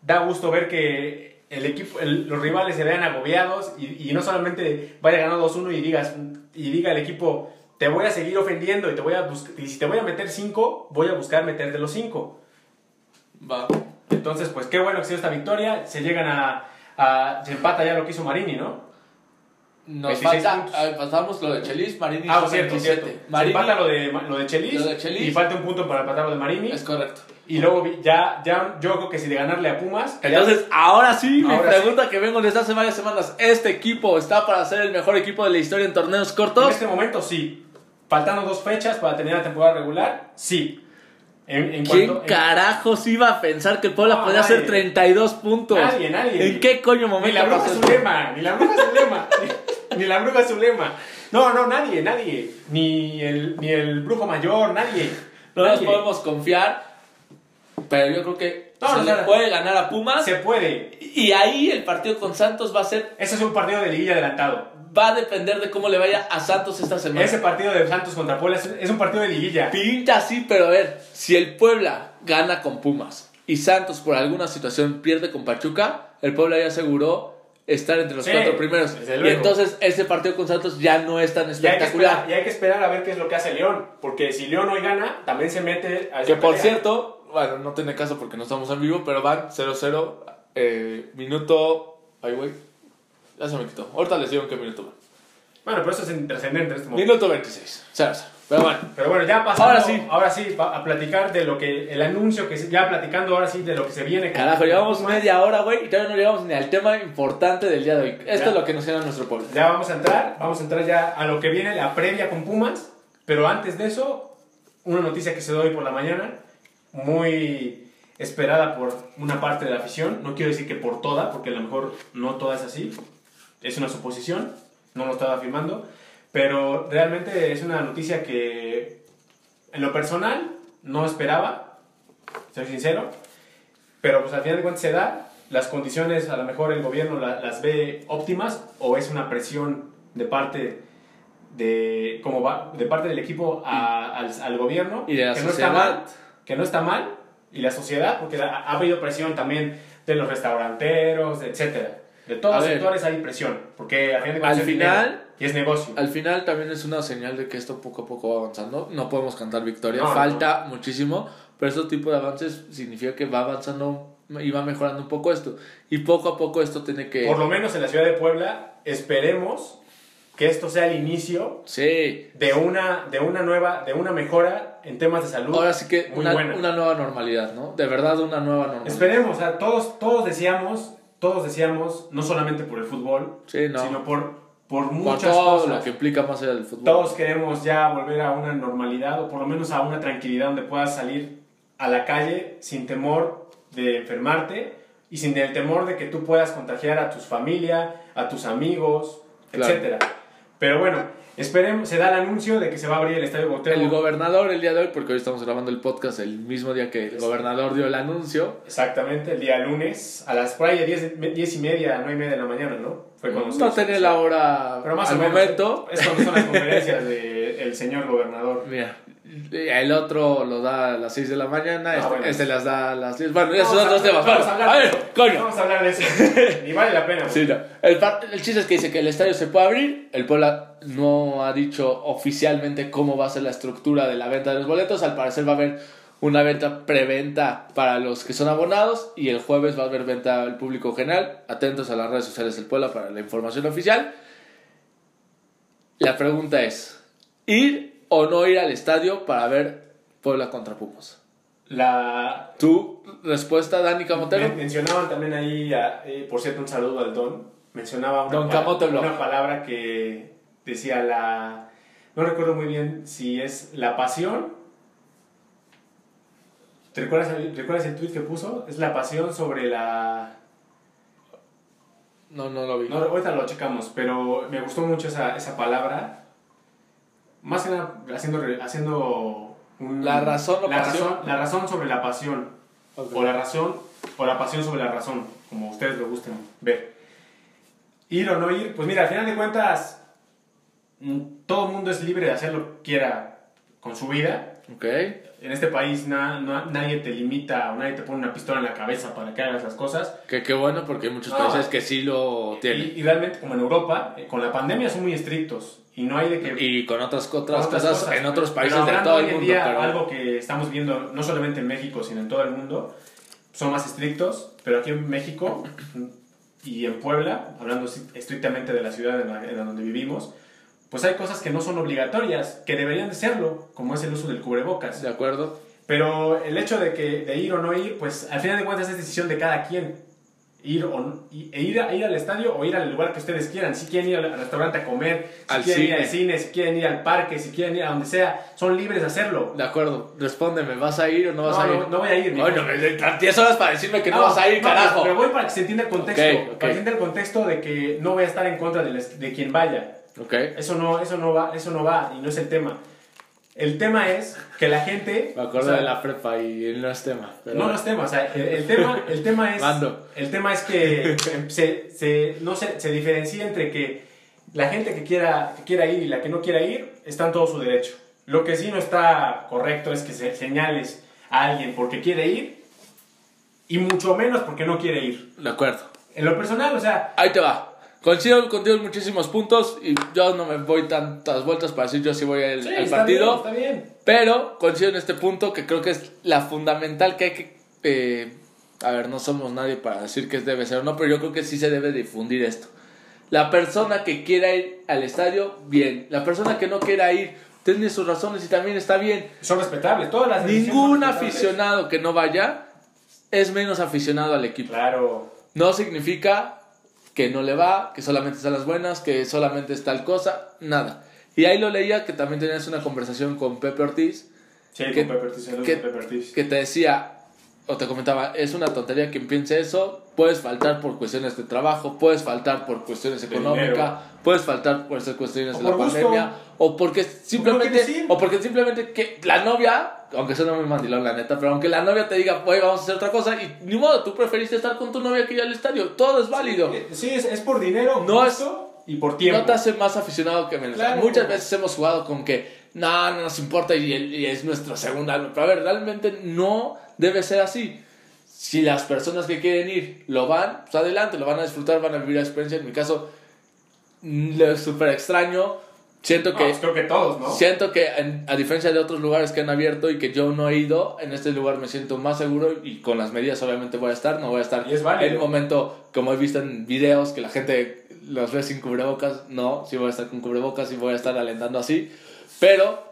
Da gusto ver que el equipo, el- los rivales se vean agobiados y, y no solamente vaya ganando 2-1 y digas y diga el equipo te voy a seguir ofendiendo y te voy a buscar y si te voy a meter 5 voy a buscar meterte los 5 Va. entonces pues qué bueno que sea esta victoria se llegan a, a se empata ya lo que hizo Marini no Nos 26 falta, ver, pasamos lo de Chelis, Marini ah cierto 27. cierto se Marini empata lo de lo de Chelis, Lo de Chelis. y falta un punto para empatar lo de Marini es correcto. y luego ya ya yo creo que si de ganarle a Pumas ya- Entonces, ahora sí, mi Ahora pregunta que vengo desde hace varias semanas. ¿Este equipo está para ser el mejor equipo de la historia en torneos En cortos? este momento sí. Faltando dos fechas para terminar la temporada regular, sí. En, en ¿Quién cuanto- en- carajos iba a pensar que el Puebla No, podía nadie. hacer 32 puntos? Nadie, nadie. ¿En qué coño ni momento la bruja pasó? Zulema, ni la bruja es Zulema, ni, ni la bruja es Zulema. No, no, nadie, nadie. Ni el, ni el brujo mayor, nadie. No nos podemos confiar, pero yo creo que No, se no, le no. puede ganar a Pumas. Se puede. Y ahí el partido con Santos va a ser Ese es un partido de liguilla adelantado. Va a depender de cómo le vaya a Santos esta semana. Ese partido de Santos contra Puebla es, un partido de liguilla. Pinta así, pero a ver, si el Puebla gana con Pumas y Santos por alguna situación pierde con Pachuca, el Puebla ya aseguró estar entre los Sí, cuatro primeros. Y entonces ese partido con Santos ya no es tan Y hay, que espectacular. esperar, y hay que esperar a ver qué es lo que hace León. Porque si León hoy gana, también se mete a esa Que por pelea. cierto, bueno, no tiene caso porque no estamos en vivo, pero van 0-0, eh, minuto... Ay, güey. Ya se me quitó. Ahorita les digo en qué minuto van. Bueno, pero eso es intrascendente en este momento. Minuto 26. 0-0. Pero bueno. Pero bueno, ya pasando Ahora sí. ahora sí a platicar de lo que el anuncio que ya platicando ahora sí de lo que se viene. Carajo, llevamos Pumas. media hora, güey, y todavía no llegamos ni al tema importante del día de hoy. Esto Ya. es lo que nos queda en nuestro pueblo. Ya vamos a entrar, vamos a entrar ya a lo que viene la previa con Pumas, pero antes de eso, una noticia que se dio hoy por la mañana, muy esperada por una parte de la afición, no quiero decir que por toda, porque a lo mejor no toda es así, es una suposición, no lo estaba afirmando, pero realmente es una noticia que en lo personal no esperaba, soy sincero, pero pues al final de cuentas se da, las condiciones a lo mejor el gobierno la- las ve óptimas o es una presión de parte de como va de parte del equipo a- al, al gobierno Y de la que no está sociedad. mal que no está mal y la sociedad porque ha, ha habido presión también de los restauranteros etcétera de todos A los ver. sectores hay presión porque al final Al y es negocio Al final también es una señal de que esto poco a poco va avanzando. No podemos cantar victoria, No, no, falta muchísimo, pero este tipo de avances significa que va avanzando y va mejorando un poco esto. Y poco a poco esto tiene que... por lo menos en la ciudad de Puebla esperemos que esto sea el inicio Sí, de una, de una nueva, de una mejora en temas de salud. ahora sí que muy una, buena. una nueva normalidad, ¿no? De verdad una nueva normalidad. Esperemos, o sea, todos, todos decíamos, todos decíamos, no solamente por el fútbol, Sí, no. sino por, por Por muchas todo cosas. lo que implica más allá del fútbol. Todos queremos ya volver a una normalidad o por lo menos a una tranquilidad donde puedas salir a la calle sin temor de enfermarte y sin el temor de que tú puedas contagiar a tu familia, a tus amigos, Claro. etcétera. Pero bueno, esperemos, se da el anuncio de que se va a abrir el Estadio El Cuauhtémoc. gobernador el día de hoy, porque hoy estamos grabando el podcast el mismo día que el gobernador dio el anuncio. Exactamente, el día lunes, a las por ahí de 10, de- 10 y media, 9 y media de la mañana, ¿no? Fue cuando No tenía la hora Pero más al o menos, momento. Es cuando son las conferencias del señor gobernador. Mira, el otro lo da a las 6 de la mañana, Ah, este, bueno. este las da a las 10. Bueno, esos son dos temas. Vamos a hablar a ver, coño. Vamos a hablar de eso. Ni vale la pena. Sí, no. El, el chiste es que dice que el estadio se puede abrir. El Puebla no ha dicho oficialmente cómo va a ser la estructura de la venta de los boletos. Al parecer va a haber una venta preventa para los que son abonados. Y el jueves va a haber venta al público general. Atentos a las redes sociales del Puebla para la información oficial. La pregunta es: ¿ir o no ir al estadio para ver Puebla contra Pumas? La, ¿Tu respuesta, Dani Camotero? men- mencionaban también ahí, a- eh, por cierto, un saludo al Don. Mencionaba una, Don pa- Camote Blog. una palabra que decía la. No recuerdo muy bien si es la pasión. ¿Te recuerdas el, recuerdas el tweet que puso? Es la pasión sobre la. No, no lo vi. No, ahorita lo checamos, pero me gustó mucho esa, esa palabra. Más que nada haciendo, haciendo un- La razón la pasión. razón, la razón sobre la pasión. Ok. O la razón, o la pasión sobre la razón, como ustedes lo gusten ver. Ir o no ir, pues mira, al final de cuentas, mm, todo el mundo es libre de hacer lo que quiera con su vida. Ok. En este país na- na- nadie te limita o nadie te pone una pistola en la cabeza para que hagas las cosas. Que qué bueno porque hay muchos No. países que sí lo tienen. Y, y realmente, como en Europa, eh, con la pandemia son muy estrictos y no hay de que... Y, con otras, otras, otras cosas, cosas. en otros países de todo el mundo. día, pero- algo que estamos viendo no solamente en México, sino en todo el mundo, son más estrictos, pero aquí en México y en Puebla, hablando estrictamente de la ciudad en la, en la donde vivimos, pues hay cosas que no son obligatorias, que deberían de serlo, como es el uso del cubrebocas. De acuerdo. Pero el hecho de, que, de ir o no ir, pues al final de cuentas es decisión de cada quien. Ir, o, no- e ir, a, ir al estadio o ir al lugar que ustedes quieran. Si quieren ir al restaurante a comer, si Al quieren ir al cine, si quieren ir al parque, si quieren ir a donde sea, son libres de hacerlo. De acuerdo. Respóndeme, ¿vas a ir o no vas No, a ir? no, no voy a ir. Coño, me 10 horas para decirme que no, vas a ir, no, carajo. Pero voy para que se entienda el contexto. Para que se entienda el contexto de que no voy a estar en contra del- de, quien vaya. Ok. Eso no, eso, no va, eso no va y no es el tema. El tema es que la gente... Me acuerdo o sea, de la prepa y no es tema. Pero No, no es tema, o sea, el, el tema, el tema es... Mando. El tema es que se, se- no se, se diferencia entre que la gente que quiera, que quiera ir y la que no quiera ir, está en todo su derecho. Lo que sí no está correcto es que se señales a alguien porque quiere ir y mucho menos porque no quiere ir. De acuerdo. En lo personal, o sea, Ahí te va. Coincido contigo en muchísimos puntos y yo no me voy tantas vueltas para decir yo sí voy al, sí, al está partido. bien, está bien. Pero coincido en este punto que creo que es la fundamental que hay que... eh, a ver, no somos nadie para decir que debe ser o no, pero yo creo que sí se debe difundir esto. La persona que quiera ir al estadio, bien. La persona que no quiera ir, tiene sus razones y también está bien. Son respetables, todas las Ningún aficionado que no vaya es menos aficionado al equipo. Claro. No significa que no le va, que solamente están las buenas, que solamente es tal cosa, nada. Y ahí lo leía que también tenías una conversación con Pepe Ortiz, Sí, que- con Pepe Ortiz, que- Pepe Ortiz. que te decía, o te comentaba, es una tontería quien piense eso, puedes faltar por cuestiones de trabajo, puedes faltar por cuestiones económicas, puedes faltar por esas cuestiones O de la gusto. pandemia, o porque simplemente, o porque simplemente que la novia, aunque suena muy mandilón la neta, pero aunque la novia te diga, oye, vamos a hacer otra cosa, y ni modo, tú preferiste estar con tu novia que ir al estadio, todo es válido. Eh, Sí, es, es por dinero, No es- gusto y por tiempo. No te hace más aficionado que menos. Claro. Muchas veces hemos jugado con que no, no nos importa y, y es nuestra segunda. Pero a ver, realmente no debe ser así. Si las personas que quieren ir lo van, pues adelante, lo van a disfrutar, van a vivir la experiencia. En mi caso, mm, lo es súper extraño. Siento No, que, pues creo que todos, ¿no? siento que en- a diferencia de otros lugares que han abierto y que yo no he ido, en este lugar me siento más seguro y con las medidas obviamente voy a estar. No voy a estar Y es válido. en un momento, como he visto en videos, que la gente los ve sin cubrebocas. No, sí voy a estar con cubrebocas y voy a estar alentando así. Pero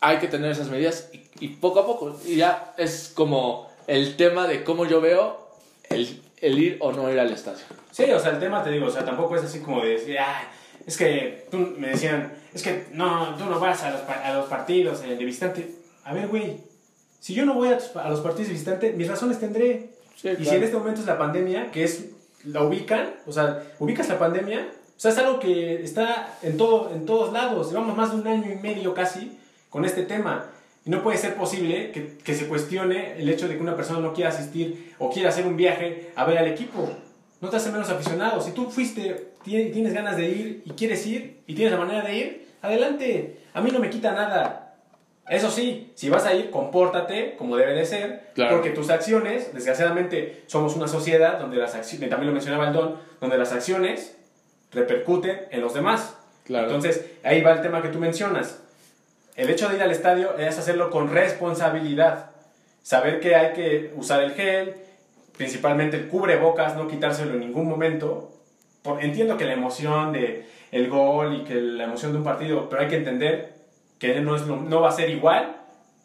hay que tener esas medidas y, y poco a poco. Y ya es como el tema de cómo yo veo el, el ir o no ir al estadio. Sí, o sea, el tema te digo, o sea, tampoco es así como de decir, ay, es que tú me decían, es que no, tú no vas a los, a los partidos eh, de visitante. A ver, güey, si yo no voy a, tus- a los partidos de visitante, mis razones tendré. Sí, y si en este momento es la pandemia, que es, la ubican, o sea, ubicas la pandemia, o sea, es algo que está en, todo, en todos lados. Llevamos más de un año y medio casi con este tema. Y no puede ser posible que, que se cuestione el hecho de que una persona no quiera asistir o quiera hacer un viaje a ver al equipo. No te hace menos aficionado. Si tú fuiste, tie- tienes ganas de ir y quieres ir y tienes la manera de ir, adelante. A mí no me quita nada. Eso sí, si vas a ir, compórtate como debe de ser, Claro. porque tus acciones, desgraciadamente, somos una sociedad donde las acciones, también lo mencionaba el Don, donde las acciones repercuten en los demás. Claro. Entonces, ahí va el tema que tú mencionas. El hecho de ir al estadio es hacerlo con responsabilidad. Saber que hay que usar el gel, principalmente el cubrebocas, no quitárselo en ningún momento. Por- entiendo que la emoción de el gol y que la emoción de un partido, pero hay que entender que no, es no va a ser igual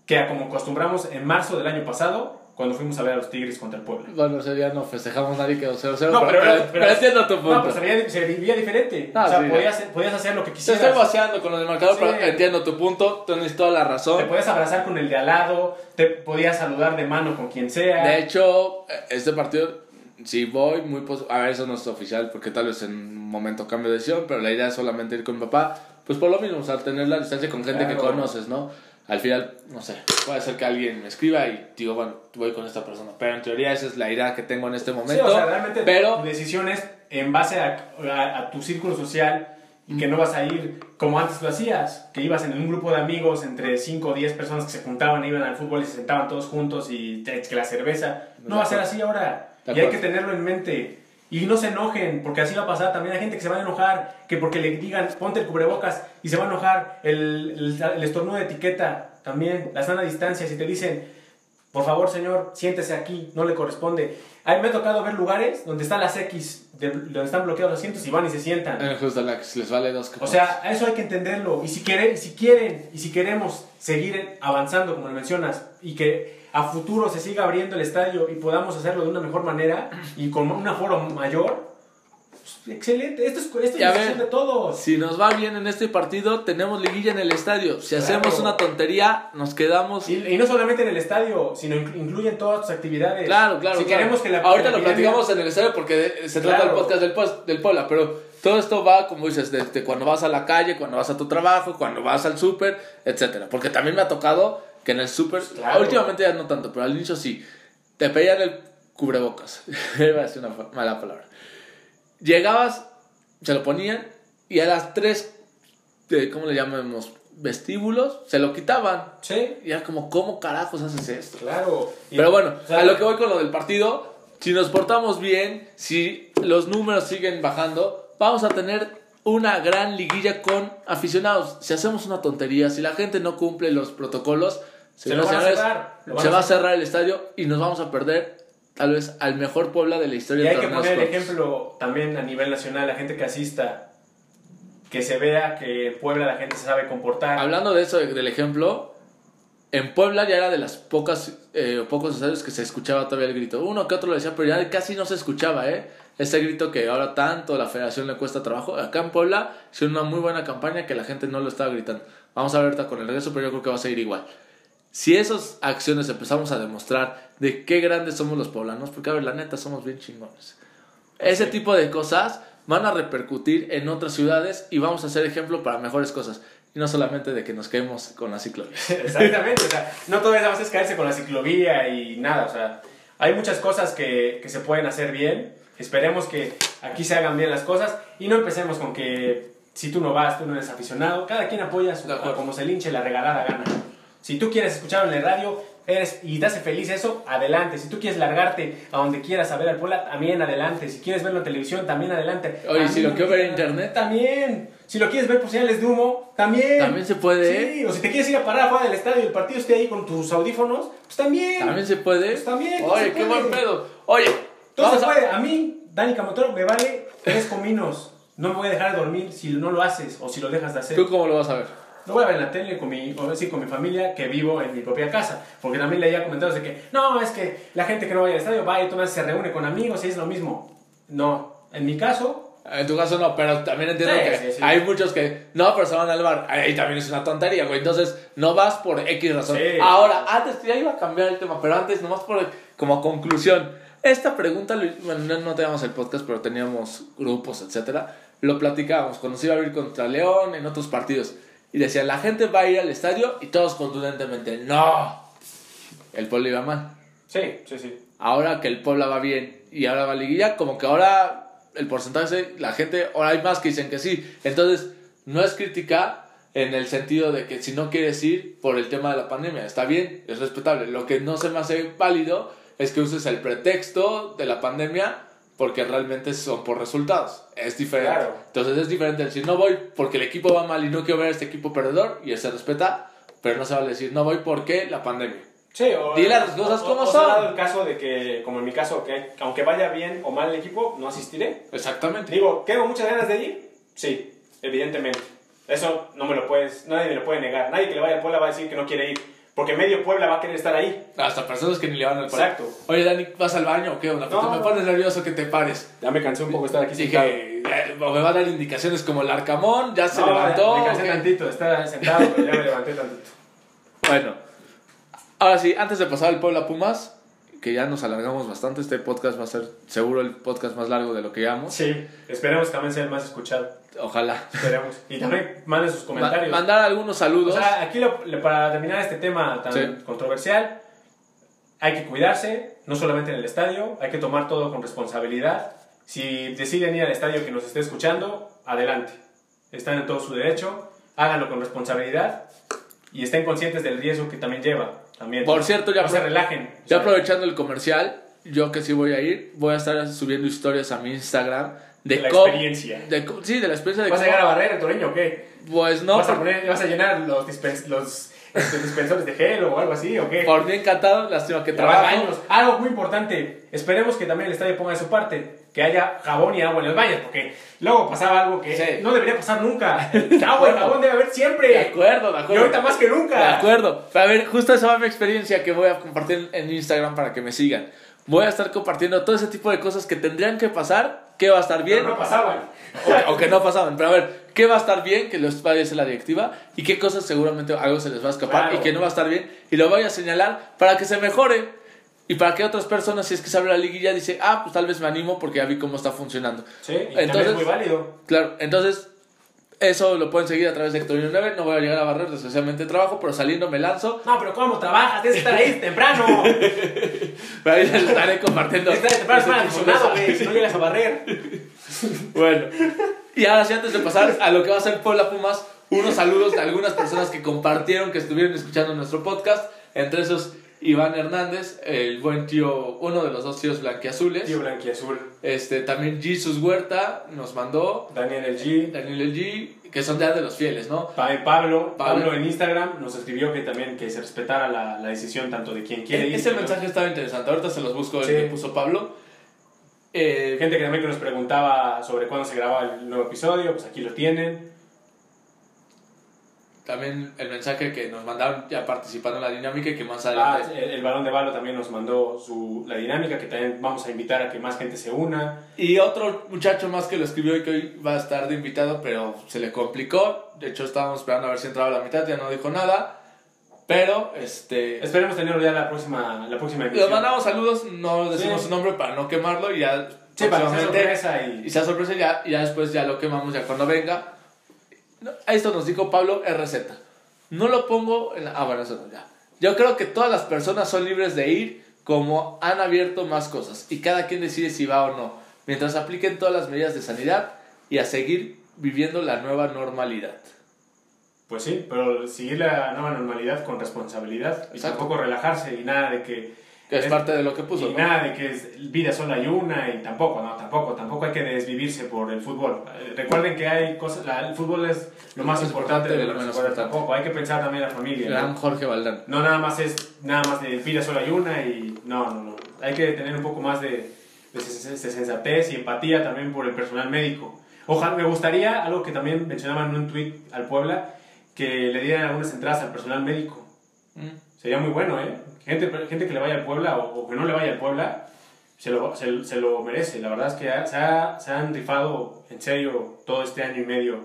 que a como acostumbramos en marzo del año pasado cuando fuimos a ver a los Tigres contra el Puebla. Bueno, ese día no festejamos nadie quedó 0-0, No, pero, pero- pero- pero- pero entiendo tu punto. No, pues se, vivía diferente. Ah, o sea, sí, podías, podías hacer lo que Se quisieras. estoy vaciando con del marcador, Sí. pero entiendo tu punto, tienes toda la Te razón. podías abrazar con el de al lado, te podías saludar de mano con quien sea. De hecho, este partido, si voy, muy pos- a ver, eso no es oficial, porque tal vez en un momento cambio de decisión, pero la idea es solamente ir con mi papá, pues por lo mismo, o sea, tener la distancia con gente que Claro. conoces, ¿no? Al final, no sé, puede ser que alguien me escriba y digo, bueno, voy con esta persona, pero en teoría esa es la idea que tengo en este Sí, momento. o sea, realmente pero tu decisión es en base a, a- a tu círculo social y que no vas a ir como antes lo hacías, que ibas en un grupo de amigos entre 5 o 10 personas que se juntaban, iban al fútbol y se sentaban todos juntos y que la cerveza. No va a ser así ahora. Y hay que tenerlo en mente. Y no se enojen, porque así va a pasar. También hay gente que se va a enojar, que porque le digan ponte el cubrebocas y se va a enojar el, el, el estornudo de etiqueta también, la sana distancia. Si te dicen, por favor, señor, siéntese aquí, no le corresponde. A mí me ha tocado ver lugares donde están las X, de- donde están bloqueados los asientos y van y se sientan. la que les vale dos O sea, eso hay que entenderlo. Y si quieren, si quieren, y si queremos seguir avanzando, como lo mencionas, y que a futuro se siga abriendo el estadio y podamos hacerlo de una mejor manera y con un aforo mayor, pues, excelente. Esto es, esto es ver, de todos. Si nos va bien en este partido, tenemos liguilla en el estadio. Si Claro. hacemos una tontería, nos quedamos. Y, y no solamente en el estadio, sino inclu- incluyen todas tus actividades. Claro, claro. Si claro. queremos que la Ahorita la lo platicamos en el estadio porque se trata Claro. del podcast del, pos- del Puebla, pero todo esto va, como dices, desde cuando vas a la calle, cuando vas a tu trabajo, cuando vas al súper, etcétera. Porque también me ha tocado que en el súper, Claro. últimamente ya no tanto, pero al inicio sí, te pedían el cubrebocas. Iba a decir una mala palabra. Llegabas, se lo ponían y a las tres, eh, ¿cómo le llamamos? Vestíbulos, se lo quitaban. Sí, Y era como, ¿cómo carajos haces esto? claro. Y- Pero bueno, a lo que voy con lo del partido, si nos portamos bien, si los números siguen bajando, vamos a tener una gran liguilla con aficionados. Si hacemos una tontería, si la gente no cumple los protocolos, Se van a cerrar, van se a va a cerrar. el estadio y nos vamos a perder tal vez al mejor Puebla de la historia Y hay que poner el ejemplo también a nivel nacional, la gente que asista, que se vea que en Puebla la gente se sabe comportar. Hablando de eso, de- del ejemplo, en Puebla ya era de las pocas, eh, pocos estadios que se escuchaba todavía el grito. Uno que otro lo decía, pero ya casi no se escuchaba, ¿eh? Ese grito que ahora tanto a la federación le cuesta trabajo. Acá en Puebla hicieron una muy buena campaña que la gente no lo estaba gritando. Vamos a ver ahorita con el regreso, pero yo creo que va a seguir igual. Si esas acciones empezamos a demostrar de qué grandes somos los poblanos, porque a ver, la neta somos bien chingones. Ese tipo de cosas van a repercutir en otras ciudades y vamos a ser ejemplo para mejores cosas. Y no solamente de que nos quedemos con la ciclovía. Exactamente, o sea, no todo es es caerse con la ciclovía y nada, o sea, hay muchas cosas que, que se pueden hacer bien. Esperemos que aquí se hagan bien las cosas y no empecemos con que si tú no vas, tú no eres aficionado. Cada quien apoya su, como se linche la regalada gana. Si tú quieres escucharlo en el radio eres, y te hace feliz eso, adelante. Si tú quieres largarte a donde quieras a ver al Puebla, también adelante. Si quieres verlo en televisión, también adelante. Oye, A si lo quiero ver en internet. También. Si lo quieres ver por señales de humo, también. También se puede, Sí, o si te quieres ir a parar afuera del estadio y el partido esté ahí con tus audífonos, pues también. También se puede. Pues también, Oye, qué buen pedo. Oye, Todo se a- puede. A mí, Dani Camotoro, me vale tres cominos. No me voy a dejar de dormir si no lo haces o si lo dejas de hacer. ¿Tú cómo lo vas a ver? Lo voy a ver en la tele con mi, o sí, con mi familia que vivo en mi propia casa. Porque también leía comentarios de que, no, es que la gente que no vaya al estadio va y tú se reúne con amigos y es lo mismo. No, en mi caso, En tu caso no, pero también entiendo Sí, que sí, sí. hay muchos que no, pero se van al bar. Ahí también es una tontería, güey. Entonces, no vas por X razón. Ahora, antes ya iba a cambiar el tema, pero antes, nomás por como conclusión. Esta pregunta, bueno, no, teníamos el podcast, pero teníamos grupos, etcétera. Lo platicábamos cuando se iba a ir contra León, en otros partidos. Y decían, la gente va a ir al estadio y todos contundentemente, no. El pueblo iba mal. sí, sí, sí. ahora que el Puebla va bien y ahora va a liguilla, como que ahora el porcentaje, la gente, ahora hay más que dicen que sí. Entonces, no es crítica en el sentido de que si no quieres ir por el tema de la pandemia, está bien, es respetable. Lo que no se me hace válido es que uses el pretexto de la pandemia porque realmente son por resultados. Es diferente. Claro. Entonces es diferente decir no voy porque el equipo va mal y no quiero ver a este equipo perdedor y se respeta, pero no se vale decir no voy porque la pandemia. Sí, o, Di las cosas o- como o son. dado el caso de que, como en mi caso, que aunque vaya bien o mal el equipo, no asistiré. Exactamente. Digo, ¿tengo muchas ganas de ir? Sí, evidentemente. Eso no me lo puedes, nadie me lo puede negar. Nadie que le vaya al Puebla va a decir que no quiere ir. Porque medio Puebla va a querer estar ahí. Hasta personas que ni le van al Exacto. Oye, Dani, ¿vas al baño o qué onda? Porque No. me pones nervioso que te pares. Ya me cansé un poco de estar aquí Dije, eh, me va a dar indicaciones como el Arcamón, ya se No, levantó. Me cansé tantito estar sentado, pero ya me levanté tantito. Bueno, ahora sí, antes de pasar al Puebla Pumas, que ya nos alargamos bastante, este podcast va a ser seguro el podcast más largo de lo que llevamos. Sí, esperemos que también sea el más escuchado. Ojalá. Esperemos. Y también manden sus comentarios. Ma- mandar algunos O saludos. sea, aquí lo- para terminar este tema tan Sí. controversial, hay que cuidarse, no solamente en el estadio, hay que tomar todo con responsabilidad. Si deciden ir al estadio que nos esté escuchando, adelante. Están en todo su derecho, háganlo con responsabilidad y estén conscientes del riesgo que también lleva. También. Por cierto, ya no se relajen. Ya aprovechando el comercial, yo que sí voy a ir, voy a estar subiendo historias a mi Instagram de, De la cómo- experiencia. de sí, de la experiencia de ¿Vas a llegar a barrer el toreño o qué? Pues no, ¿Vas, a poner- ¿Vas a llenar los, dispens- los este, dispensores de gel o algo así o qué? por mí encantado, lástima que Trabaja trabajo. baños. Algo muy importante. Esperemos que también el estadio ponga de su parte. Que haya jabón y agua en los baños. Porque luego pasaba algo que Sí. no debería pasar nunca. Agua y jabón debe haber De siempre. acuerdo, de Y acuerdo. ahorita más que nunca. De acuerdo. A ver, justo esa va mi experiencia que voy a compartir en Instagram para que me sigan. Voy a estar compartiendo todo ese tipo de cosas que tendrían que pasar, que va a estar bien, Pero no pasaban. O, o que no pasaban. Pero a ver, ¿qué va a estar bien? Que los vaya a hacer la directiva y qué cosas seguramente algo se les va a escapar Claro. y que no va a estar bien y lo voy a señalar para que se mejore. Y para que otras personas, si es que se abre la liguilla, dice, ah, pues tal vez me animo porque ya vi cómo está funcionando. Sí, y también Entonces- es muy válido. Claro, entonces eso lo pueden seguir a través de Hectorino 9. No voy a llegar a barrer, desgraciadamente trabajo, pero saliendo me lanzo. No, pero ¿cómo trabajas? Tienes que estar ahí temprano. Pero ahí les estaré compartiendo. Tienes que estar temprano, es güey. Si no llegas a barrer. Bueno, Y ahora sí, antes de pasar a lo que va a ser Puebla Pumas, unos saludos de algunas personas que compartieron, que estuvieron escuchando nuestro podcast. Entre esos, Iván Hernández, el buen tío, uno de los dos tíos blanquiazules. Tío Blanquiazul. Este, también Jesus Huerta nos mandó, Daniel El G. Daniel El G, que son ya de los fieles, ¿no? Pa- Pablo, Pablo. Pablo en Instagram nos escribió que también que se respetara la, la decisión tanto de quien quiere ir. Ese ¿no? mensaje estaba interesante, ahorita se los busco el Sí. que puso Pablo. Eh, Gente que también que nos preguntaba sobre cuándo se grababa el nuevo episodio, pues aquí lo tienen. también el mensaje que nos mandaron ya participando en la dinámica y que más Ah, adelante... el, el balón de balo también nos mandó su, la dinámica, que también vamos a invitar a que más gente se una. Y otro muchacho más que lo escribió y que hoy va a estar de invitado, pero se le complicó. De hecho, estábamos esperando a ver si entraba a la mitad, ya no dijo nada. Pero, este... Esperemos tenerlo ya la próxima, la próxima Les emisión. mandamos saludos, no decimos Sí. su nombre para no quemarlo y ya... Sí, para que sea sorpresa y... Y sea sorpresa ya, y ya después ya lo quemamos ya cuando venga. No, esto nos dijo Pablo RZ. No lo pongo en la... Ah, bueno, eso no, ya. Yo creo que todas las personas son libres de ir como han abierto más cosas y cada quien decide si va o no, mientras apliquen todas las medidas de sanidad y a seguir viviendo la nueva normalidad. Pues sí, pero seguir la nueva normalidad con responsabilidad y Exacto. tampoco relajarse y nada de que... Que es parte de lo que puso. y ¿no? nada de que es vida solo hay una y tampoco, no, tampoco, tampoco hay que desvivirse por el fútbol. Eh, Recuerden que hay cosas, la- el fútbol es lo más Más importante de lo menos importante. tampoco, hay que pensar también en la familia. Gran ¿no? Jorge Valdán. No nada más es, nada más de vida solo hay una y no, no, no. Hay que tener un poco más de, de sensatez y empatía también por el personal médico. Ojalá, me gustaría, algo que también mencionaban en un tweet al Puebla, que le dieran algunas entradas al personal médico. Mm. Sería muy bueno, ¿eh? Gente, gente que le vaya al Puebla o, o que no le vaya al Puebla, se lo, se, se lo merece. La verdad es que ha- se, ha- se han rifado en serio todo este año y medio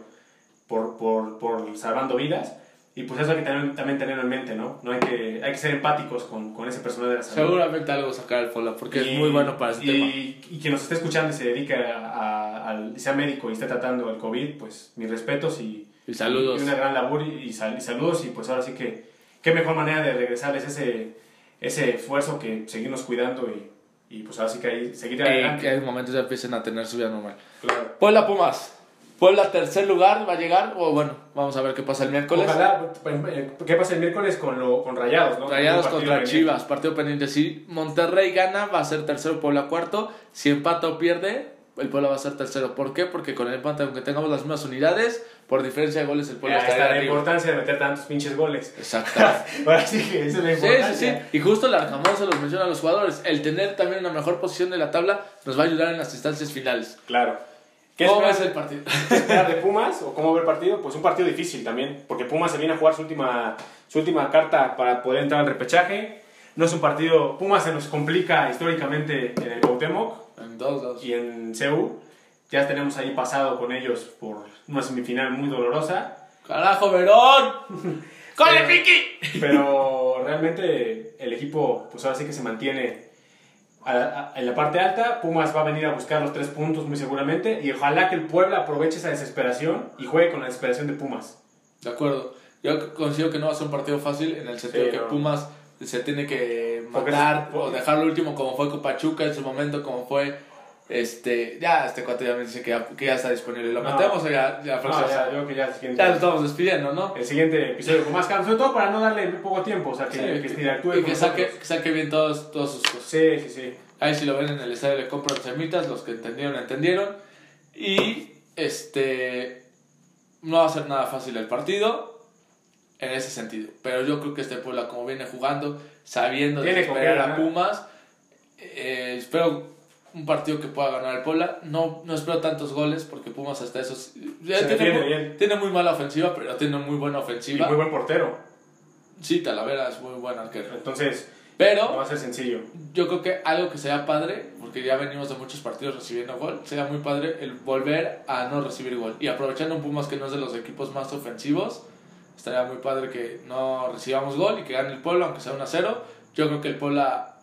por, por, por salvando vidas. Y pues eso hay que también, también tenerlo en mente, ¿no? no hay, que, hay que ser empáticos con, con ese personal de la salud. Seguramente algo sacar el Puebla porque Y- es muy bueno para ese y, tema. Y quien nos esté escuchando y se dedique a, a- al- sea médico y esté tratando el COVID, pues mis respetos y, Y saludos. y una gran labor y, y sal- y saludos. Y pues ahora sí que, qué mejor manera de regresarles ese, ese esfuerzo que seguirnos cuidando y, y pues ahora sí que ahí seguir adelante. que en momentos ya empiecen a tener su vida normal. Claro. Puebla Pumas. Puebla tercer lugar va a llegar, o bueno, vamos a ver qué pasa el miércoles. Ojalá, eh, ¿qué pasa el miércoles con, lo, con Rayados? ¿no? Rayados contra pendiente. Chivas, partido pendiente. Si Monterrey gana, va a ser tercero, Puebla cuarto. Si empata o pierde, el Puebla va a ser tercero. ¿Por qué? Porque con el empate, aunque tengamos las mismas unidades, por diferencia de goles, el Puebla está la arriba. importancia de meter tantos pinches goles. Exacto. Ahora sí que esa es la Sí, sí, importancia. sí. Y justo el Arcamón se los menciona a los jugadores. El tener también una mejor posición de la tabla nos va a ayudar en las instancias finales. Claro. ¿Qué ¿Cómo ves el partido? ¿Qué esperar de Pumas o cómo ver el partido? Pues un partido difícil también, porque Pumas se viene a jugar su última, su última carta para poder entrar al repechaje. No es un partido, Pumas se nos complica históricamente en el Cuauhtémoc dos, dos. y en CEU. Ya tenemos ahí pasado con ellos por una semifinal muy dolorosa, ¡Carajo, Verón! ¡Cole, Pero- Piki! pero realmente el equipo pues ahora sí que se mantiene a la- a- en la parte alta. Pumas va a venir a buscar los tres puntos muy seguramente y ojalá que el Puebla aproveche esa desesperación y juegue con la desesperación de Pumas. De acuerdo. Yo considero que no va a ser un partido fácil en el sentido Sí, que no. Pumas se tiene que matar es- o dejar lo último como fue con Pachuca en su momento, como fue este ya este cuate ya me dice que ya, que ya está disponible. ¿Lo No. o ya, ya, No, ya, yo que ya lo estamos despidiendo, ¿no? el siguiente episodio con más calma, sobre todo para no darle poco tiempo, o sea, que, Sí, que y que saque, que saque bien todos, todos sus cosas. Sí, sí, sí. Ahí si lo ven en el estadio le compran semitas, los que entendieron, entendieron. Y este no va a ser nada fácil el partido en ese sentido. Pero yo creo que este Puebla, como viene jugando, sabiendo con esperar a. Pumas, eh, espero un partido que pueda ganar el Puebla. No, no espero tantos goles porque Pumas hasta esos. ya tiene, muy, bien. tiene muy mala ofensiva, pero tiene muy buena Y ofensiva. muy buen portero. Sí, Talavera es muy buen arquero. Entonces, Pero no va a ser sencillo. yo creo que algo que sea padre, porque ya venimos de muchos partidos recibiendo gol, sería muy padre el volver a no recibir gol. Y aprovechando un Pumas que no es de los equipos más ofensivos, estaría muy padre que no recibamos gol y que gane el Puebla, aunque sea 1 a 0. Yo creo que el Puebla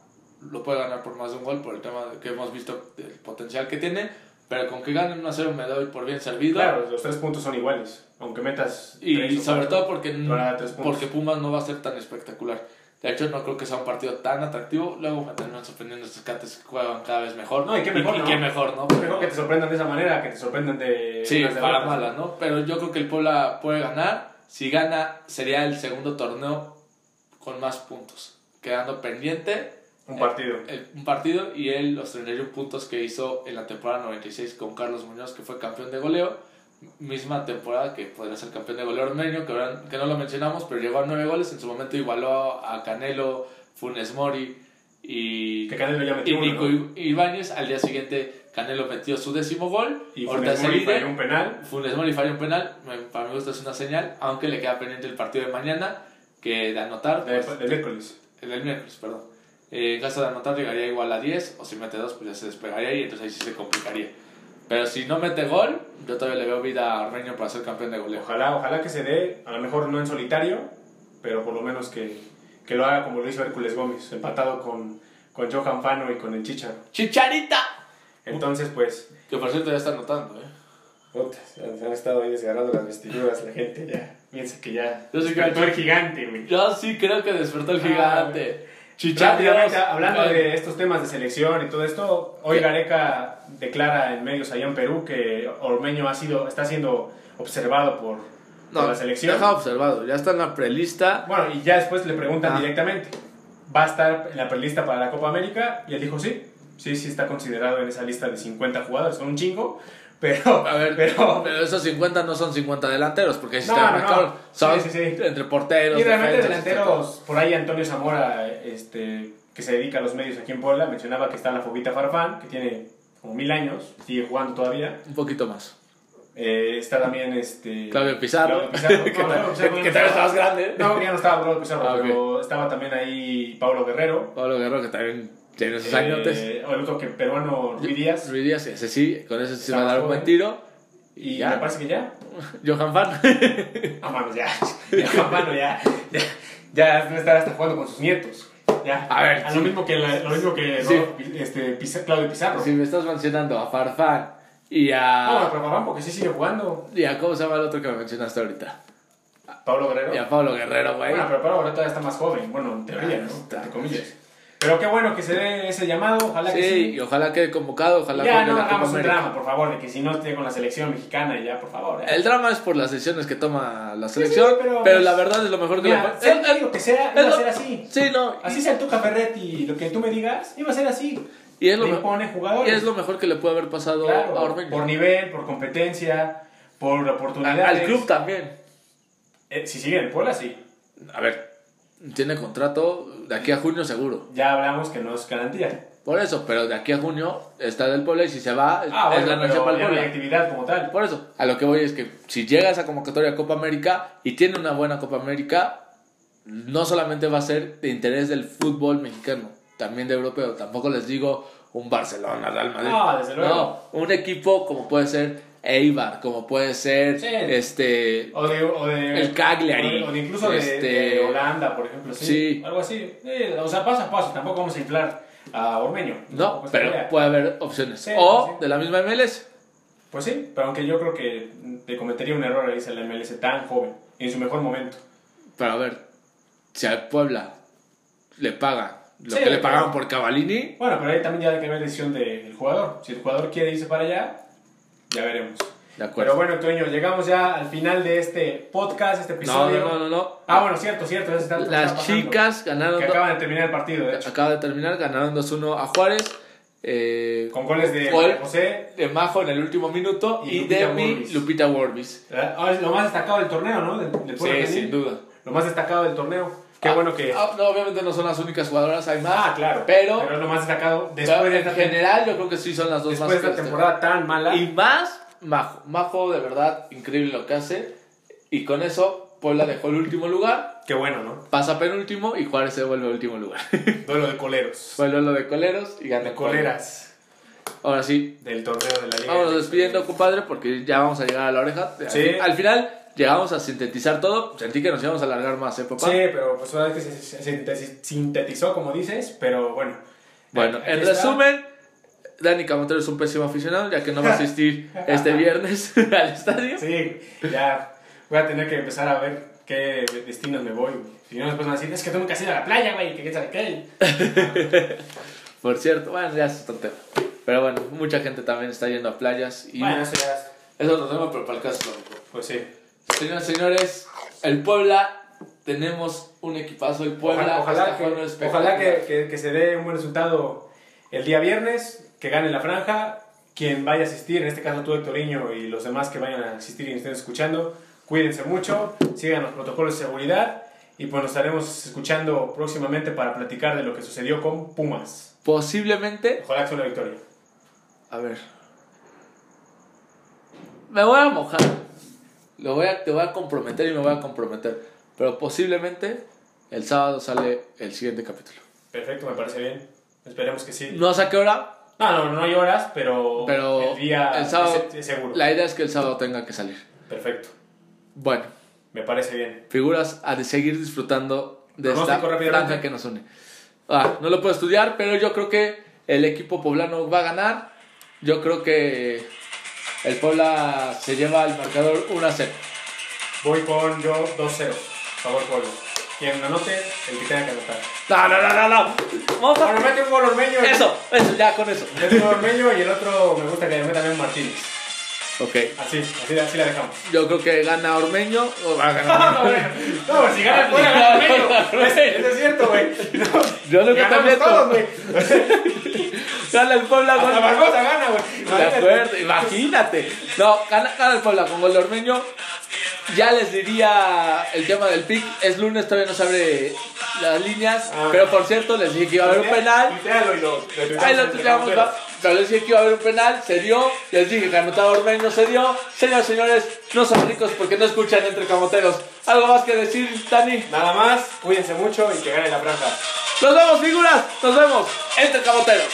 lo puede ganar por más de un gol, por el tema de que hemos visto del potencial que tiene. Pero con que gane 1 a 0 me doy por bien servido. Claro, los tres puntos son iguales, aunque metas. Y tres sobre cuatro. todo porque, porque Pumas no va a ser tan espectacular. De hecho, no creo que sea un partido tan atractivo. Luego me terminan sorprendiendo estos cates que juegan cada vez mejor. No, y qué mejor, y, ¿no? qué mejor, ¿no? Es mejor que te sorprendan de esa manera que te sorprendan de. Sí, unas para derrotas. mala, ¿no? Pero yo creo que el Puebla puede ganar. Si gana, sería el segundo torneo con más puntos. Quedando pendiente Un partido. el- un partido y él los 31 puntos que hizo en la temporada 96 con Carlos Muñoz, que fue campeón de goleo. Misma temporada que podría ser campeón de goleo armenio, que, que no lo mencionamos, pero llegó a 9 goles. En su momento igualó a Canelo, Funes Mori y, Que Canelo ya y metió uno, Nico ¿no? Ibáñez. Al día siguiente, Canelo metió su décimo gol. Y Funes Mori falló un penal. Funes Mori falla un penal, para mi gusto es una señal, aunque le queda pendiente el partido de mañana, que de anotar, pues, de miércoles. el del miércoles, perdón. Eh, en caso de anotar llegaría igual a 10, o si mete 2, pues ya se despegaría y entonces ahí sí se complicaría. Pero si no mete gol, yo todavía le veo vida a Ormeño para ser campeón de goleo. Ojalá, ojalá que se dé, a lo mejor no en solitario, pero por lo menos que, que lo haga como lo hizo Hércules Gómez, empatado con, con Johan Fano y con el Chicharo. ¡Chicharita! Entonces, pues, Que por cierto ya está anotando, ¿eh? puta, se han- estado ahí desgarrando las vestiduras la gente, ya. Piensa que ya. Yo sí despertó el gigante, güey. Yo sí creo que despertó el Ah, gigante. Rápidamente, hablando de estos temas de selección y todo esto, hoy. Gareca declara en medios allá en Perú que Ormeño ha sido, está siendo observado por, la selección. deja observado, ya está en la prelista. Bueno, y ya después le preguntan Ah. directamente, ¿va a estar en la prelista para la Copa América? Y él dijo sí, sí, sí está considerado en esa lista de 50 jugadores, son un chingo, pero... A ver, pero... pero, esos 50 no son 50 delanteros, porque sí No, está no. Son Sí, sí, sí. entre porteros. Y realmente defensas, delanteros, por ahí Antonio Zamora, este, que se dedica a los medios aquí en Puebla, mencionaba que está la Fobita Farfán, que tiene como mil años, sigue jugando todavía. Un poquito más. Eh, está también este... Claudio Pizarro. Claudio Pizarro. que, No, vez estaba. más grande. No, ya no estaba Claudio Pizarro, Ah, pero estaba también ahí Pablo Guerrero. Pablo Guerrero, que también tiene sus eh, añotes. el otro que peruano, Luis Díaz. Luis Díaz, ese sí, con ese Está va a dar un buen tiro. Y ya. me parece que ya. Johan Fan. Ah, mames, ya. Ya, mano, ya. Ya, ya debe estar hasta jugando con sus nietos. Ya. A ver, A sí. lo mismo que, la- lo mismo que Sí. ¿no? este, Pisa- Claudio Pizarro. si me estás mencionando a Farfán y a. No, pero papá, porque sí sigue jugando. y a ¿Cómo se llama el otro que me mencionaste ahorita? Pablo Guerrero. Y a Pablo Guerrero, güey. Bueno, pero Pablo Guerrero todavía está más joven. Bueno, en teoría, ¿no? Está. Entre comillas. Pero qué bueno que se dé ese llamado. Ojalá que Sí, sí. y ojalá quede convocado, ojalá ya no la hagamos un drama, por favor, de que si no esté con la selección mexicana, ya, por favor. ya. El drama es por las decisiones que toma la selección, sí, pero, pero- la verdad es lo mejor que Mira, le sea puede- lo que sea, iba a ser así. Sí, no. Así sea el Tuca Ferretti, lo que tú me digas, iba a ser así. Y es lo, me- impone y jugadores. es lo mejor que le puede haber pasado Claro, a Ormeño. por nivel, por competencia, por oportunidades. al club también. Eh, si sigue en el Puebla, sí. A ver, tiene contrato de aquí a junio seguro. Ya hablamos que no es garantía. Por eso, pero de aquí a junio está del Puebla y si se va, es- Ah, es bueno, ganancia pero para el Puebla. actividad como tal. Por eso, a lo que voy es que si llega a esa convocatoria a Copa América y tiene una buena Copa América, no solamente va a ser de interés del fútbol mexicano, también de europeo. Tampoco les digo un Barcelona, Real Madrid. No, desde luego. No, un equipo como puede ser Eibar, como puede ser Sí. este O de, o de, El Cagliari. O de, o de incluso de- Este- de, Holanda, por ejemplo. Sí. Sí. Algo así. Sí, o sea, paso a paso. Tampoco vamos a inflar a Ormeño. no, pero idea. puede haber opciones. Sí, o de la misma MLS. Pues sí, pero aunque yo creo que te cometería un error ahí el MLS tan joven, en su mejor momento. Pero a ver, si al Puebla le pagan lo Sí, que le pagaban por Cavalini, Bueno, pero ahí también ya hay que ver decisión del jugador. Si el jugador quiere irse para allá, ya veremos. de acuerdo. Pero bueno, Toño, llegamos ya al final de este podcast, este episodio. no, no, no, no. Ah, bueno, cierto, cierto. eso está- Las chicas ganaron. Que acaban de terminar el partido, de hecho. acaba de terminar, ganaron 2-1 a Juárez. eh, Con goles de Gol. José. de Majo en el último minuto Y de mi. Lupita Worbis. ¿verdad? Ah, es lo más destacado del torneo, ¿no? Del, del Puebla Sí, sin duda. Lo más destacado del torneo. Qué Ah, bueno que. ah, no, obviamente no son las únicas jugadoras, hay más. Ah, claro. Pero, es lo más destacado pero después de en general yo creo que sí son las dos después más de esta temporada tan mala. Y más, Majo. Majo, de verdad, increíble lo que hace. Y con eso, Puebla dejó el último lugar, Qué bueno, ¿no? pasa penúltimo y Juárez se vuelve último lugar. Duelo de coleros. Fue lo de coleros y ganó De coleras Ahora sí, del torneo de la Liga. vámonos despidiendo, compadre, porque ya vamos a llegar a la oreja. Sí. Al final, llegamos a sintetizar todo. Sentí que nos íbamos a alargar más, ¿eh, papá? Sí, pero pues una vez que se, sintetizó, como dices, pero bueno. Bueno, en está. resumen, Dani Camotero es un pésimo aficionado, ya que no va a asistir este viernes al estadio. Sí, ya voy a tener que empezar a ver qué destinos me voy. Si no, después van a decir, es que tú nunca has ido a la playa, güey, que qué sabe qué. Por cierto, bueno, ya es otro tema. Pero bueno, mucha gente también está yendo a playas y Bueno, eso ya es- es otro tema, pero para el caso. Pues sí. Señoras y señores, el Puebla, tenemos un equipazo. El Puebla Ojalá, ojalá que, ojalá que, que- que se dé un buen resultado el día viernes, que gane la franja. Quien vaya a asistir, en este caso tú, Hectoriño, y los demás que vayan a asistir y estén escuchando, cuídense mucho, sigan los protocolos de seguridad y pues nos estaremos escuchando próximamente para platicar de lo que sucedió con Pumas. Posiblemente, Ojalá que sea una victoria. a ver, me voy a mojar. Lo voy a, te voy a comprometer y me voy a comprometer. Pero posiblemente el sábado sale el siguiente capítulo. Perfecto, me parece bien. Esperemos que sí. No sé a qué hora, No, no, no hay horas, pero, pero el día el sábado, es, es seguro. la idea es que el sábado tenga que salir. Perfecto, Bueno, me parece bien. figuras a de seguir disfrutando de esta Pronóstico rápidamente. franja que nos une. Ah, no lo puedo estudiar, pero yo creo que el equipo poblano va a ganar. Yo creo que el Puebla se lleva el marcador 1 a 0. Voy con yo 2-0. Favor Pueblo. Quien anote, el que tenga que anotar. No, no, no, no, no. Vamos Bueno, a... mete un gol ormeño. Eso, eso, ya con eso. Mete un gol ormeño y el otro me gusta que le meta también Martínez. Ok, Así, así, así la dejamos. yo creo que gana Ormeño. o va a ganar No, güey. No, pues si gana el Puebla, gana ormeño. Es- Eso es cierto, güey. No, Yo lo que también- todos, güey. Gana el Puebla con... Barbosa gana, güey. De Imagínate. acuerdo, imagínate. No, gana, gana el Puebla con gol de Ormeño. Ya les diría el tema del pick. Es lunes, todavía no se abre las líneas. Ah. Pero por cierto, les dije que iba a haber un penal. Ahí lo tuiteamos les dije que iba a haber un penal. Se dio. Les dije que anotaba Ormeño. Se dio. Señoras y señores, no son ricos porque no escuchan entre camoteros. ¿Algo más que decir, Dani? Nada más, cuídense mucho y que gane la franja. Nos vemos, figuras. Nos vemos entre camoteros.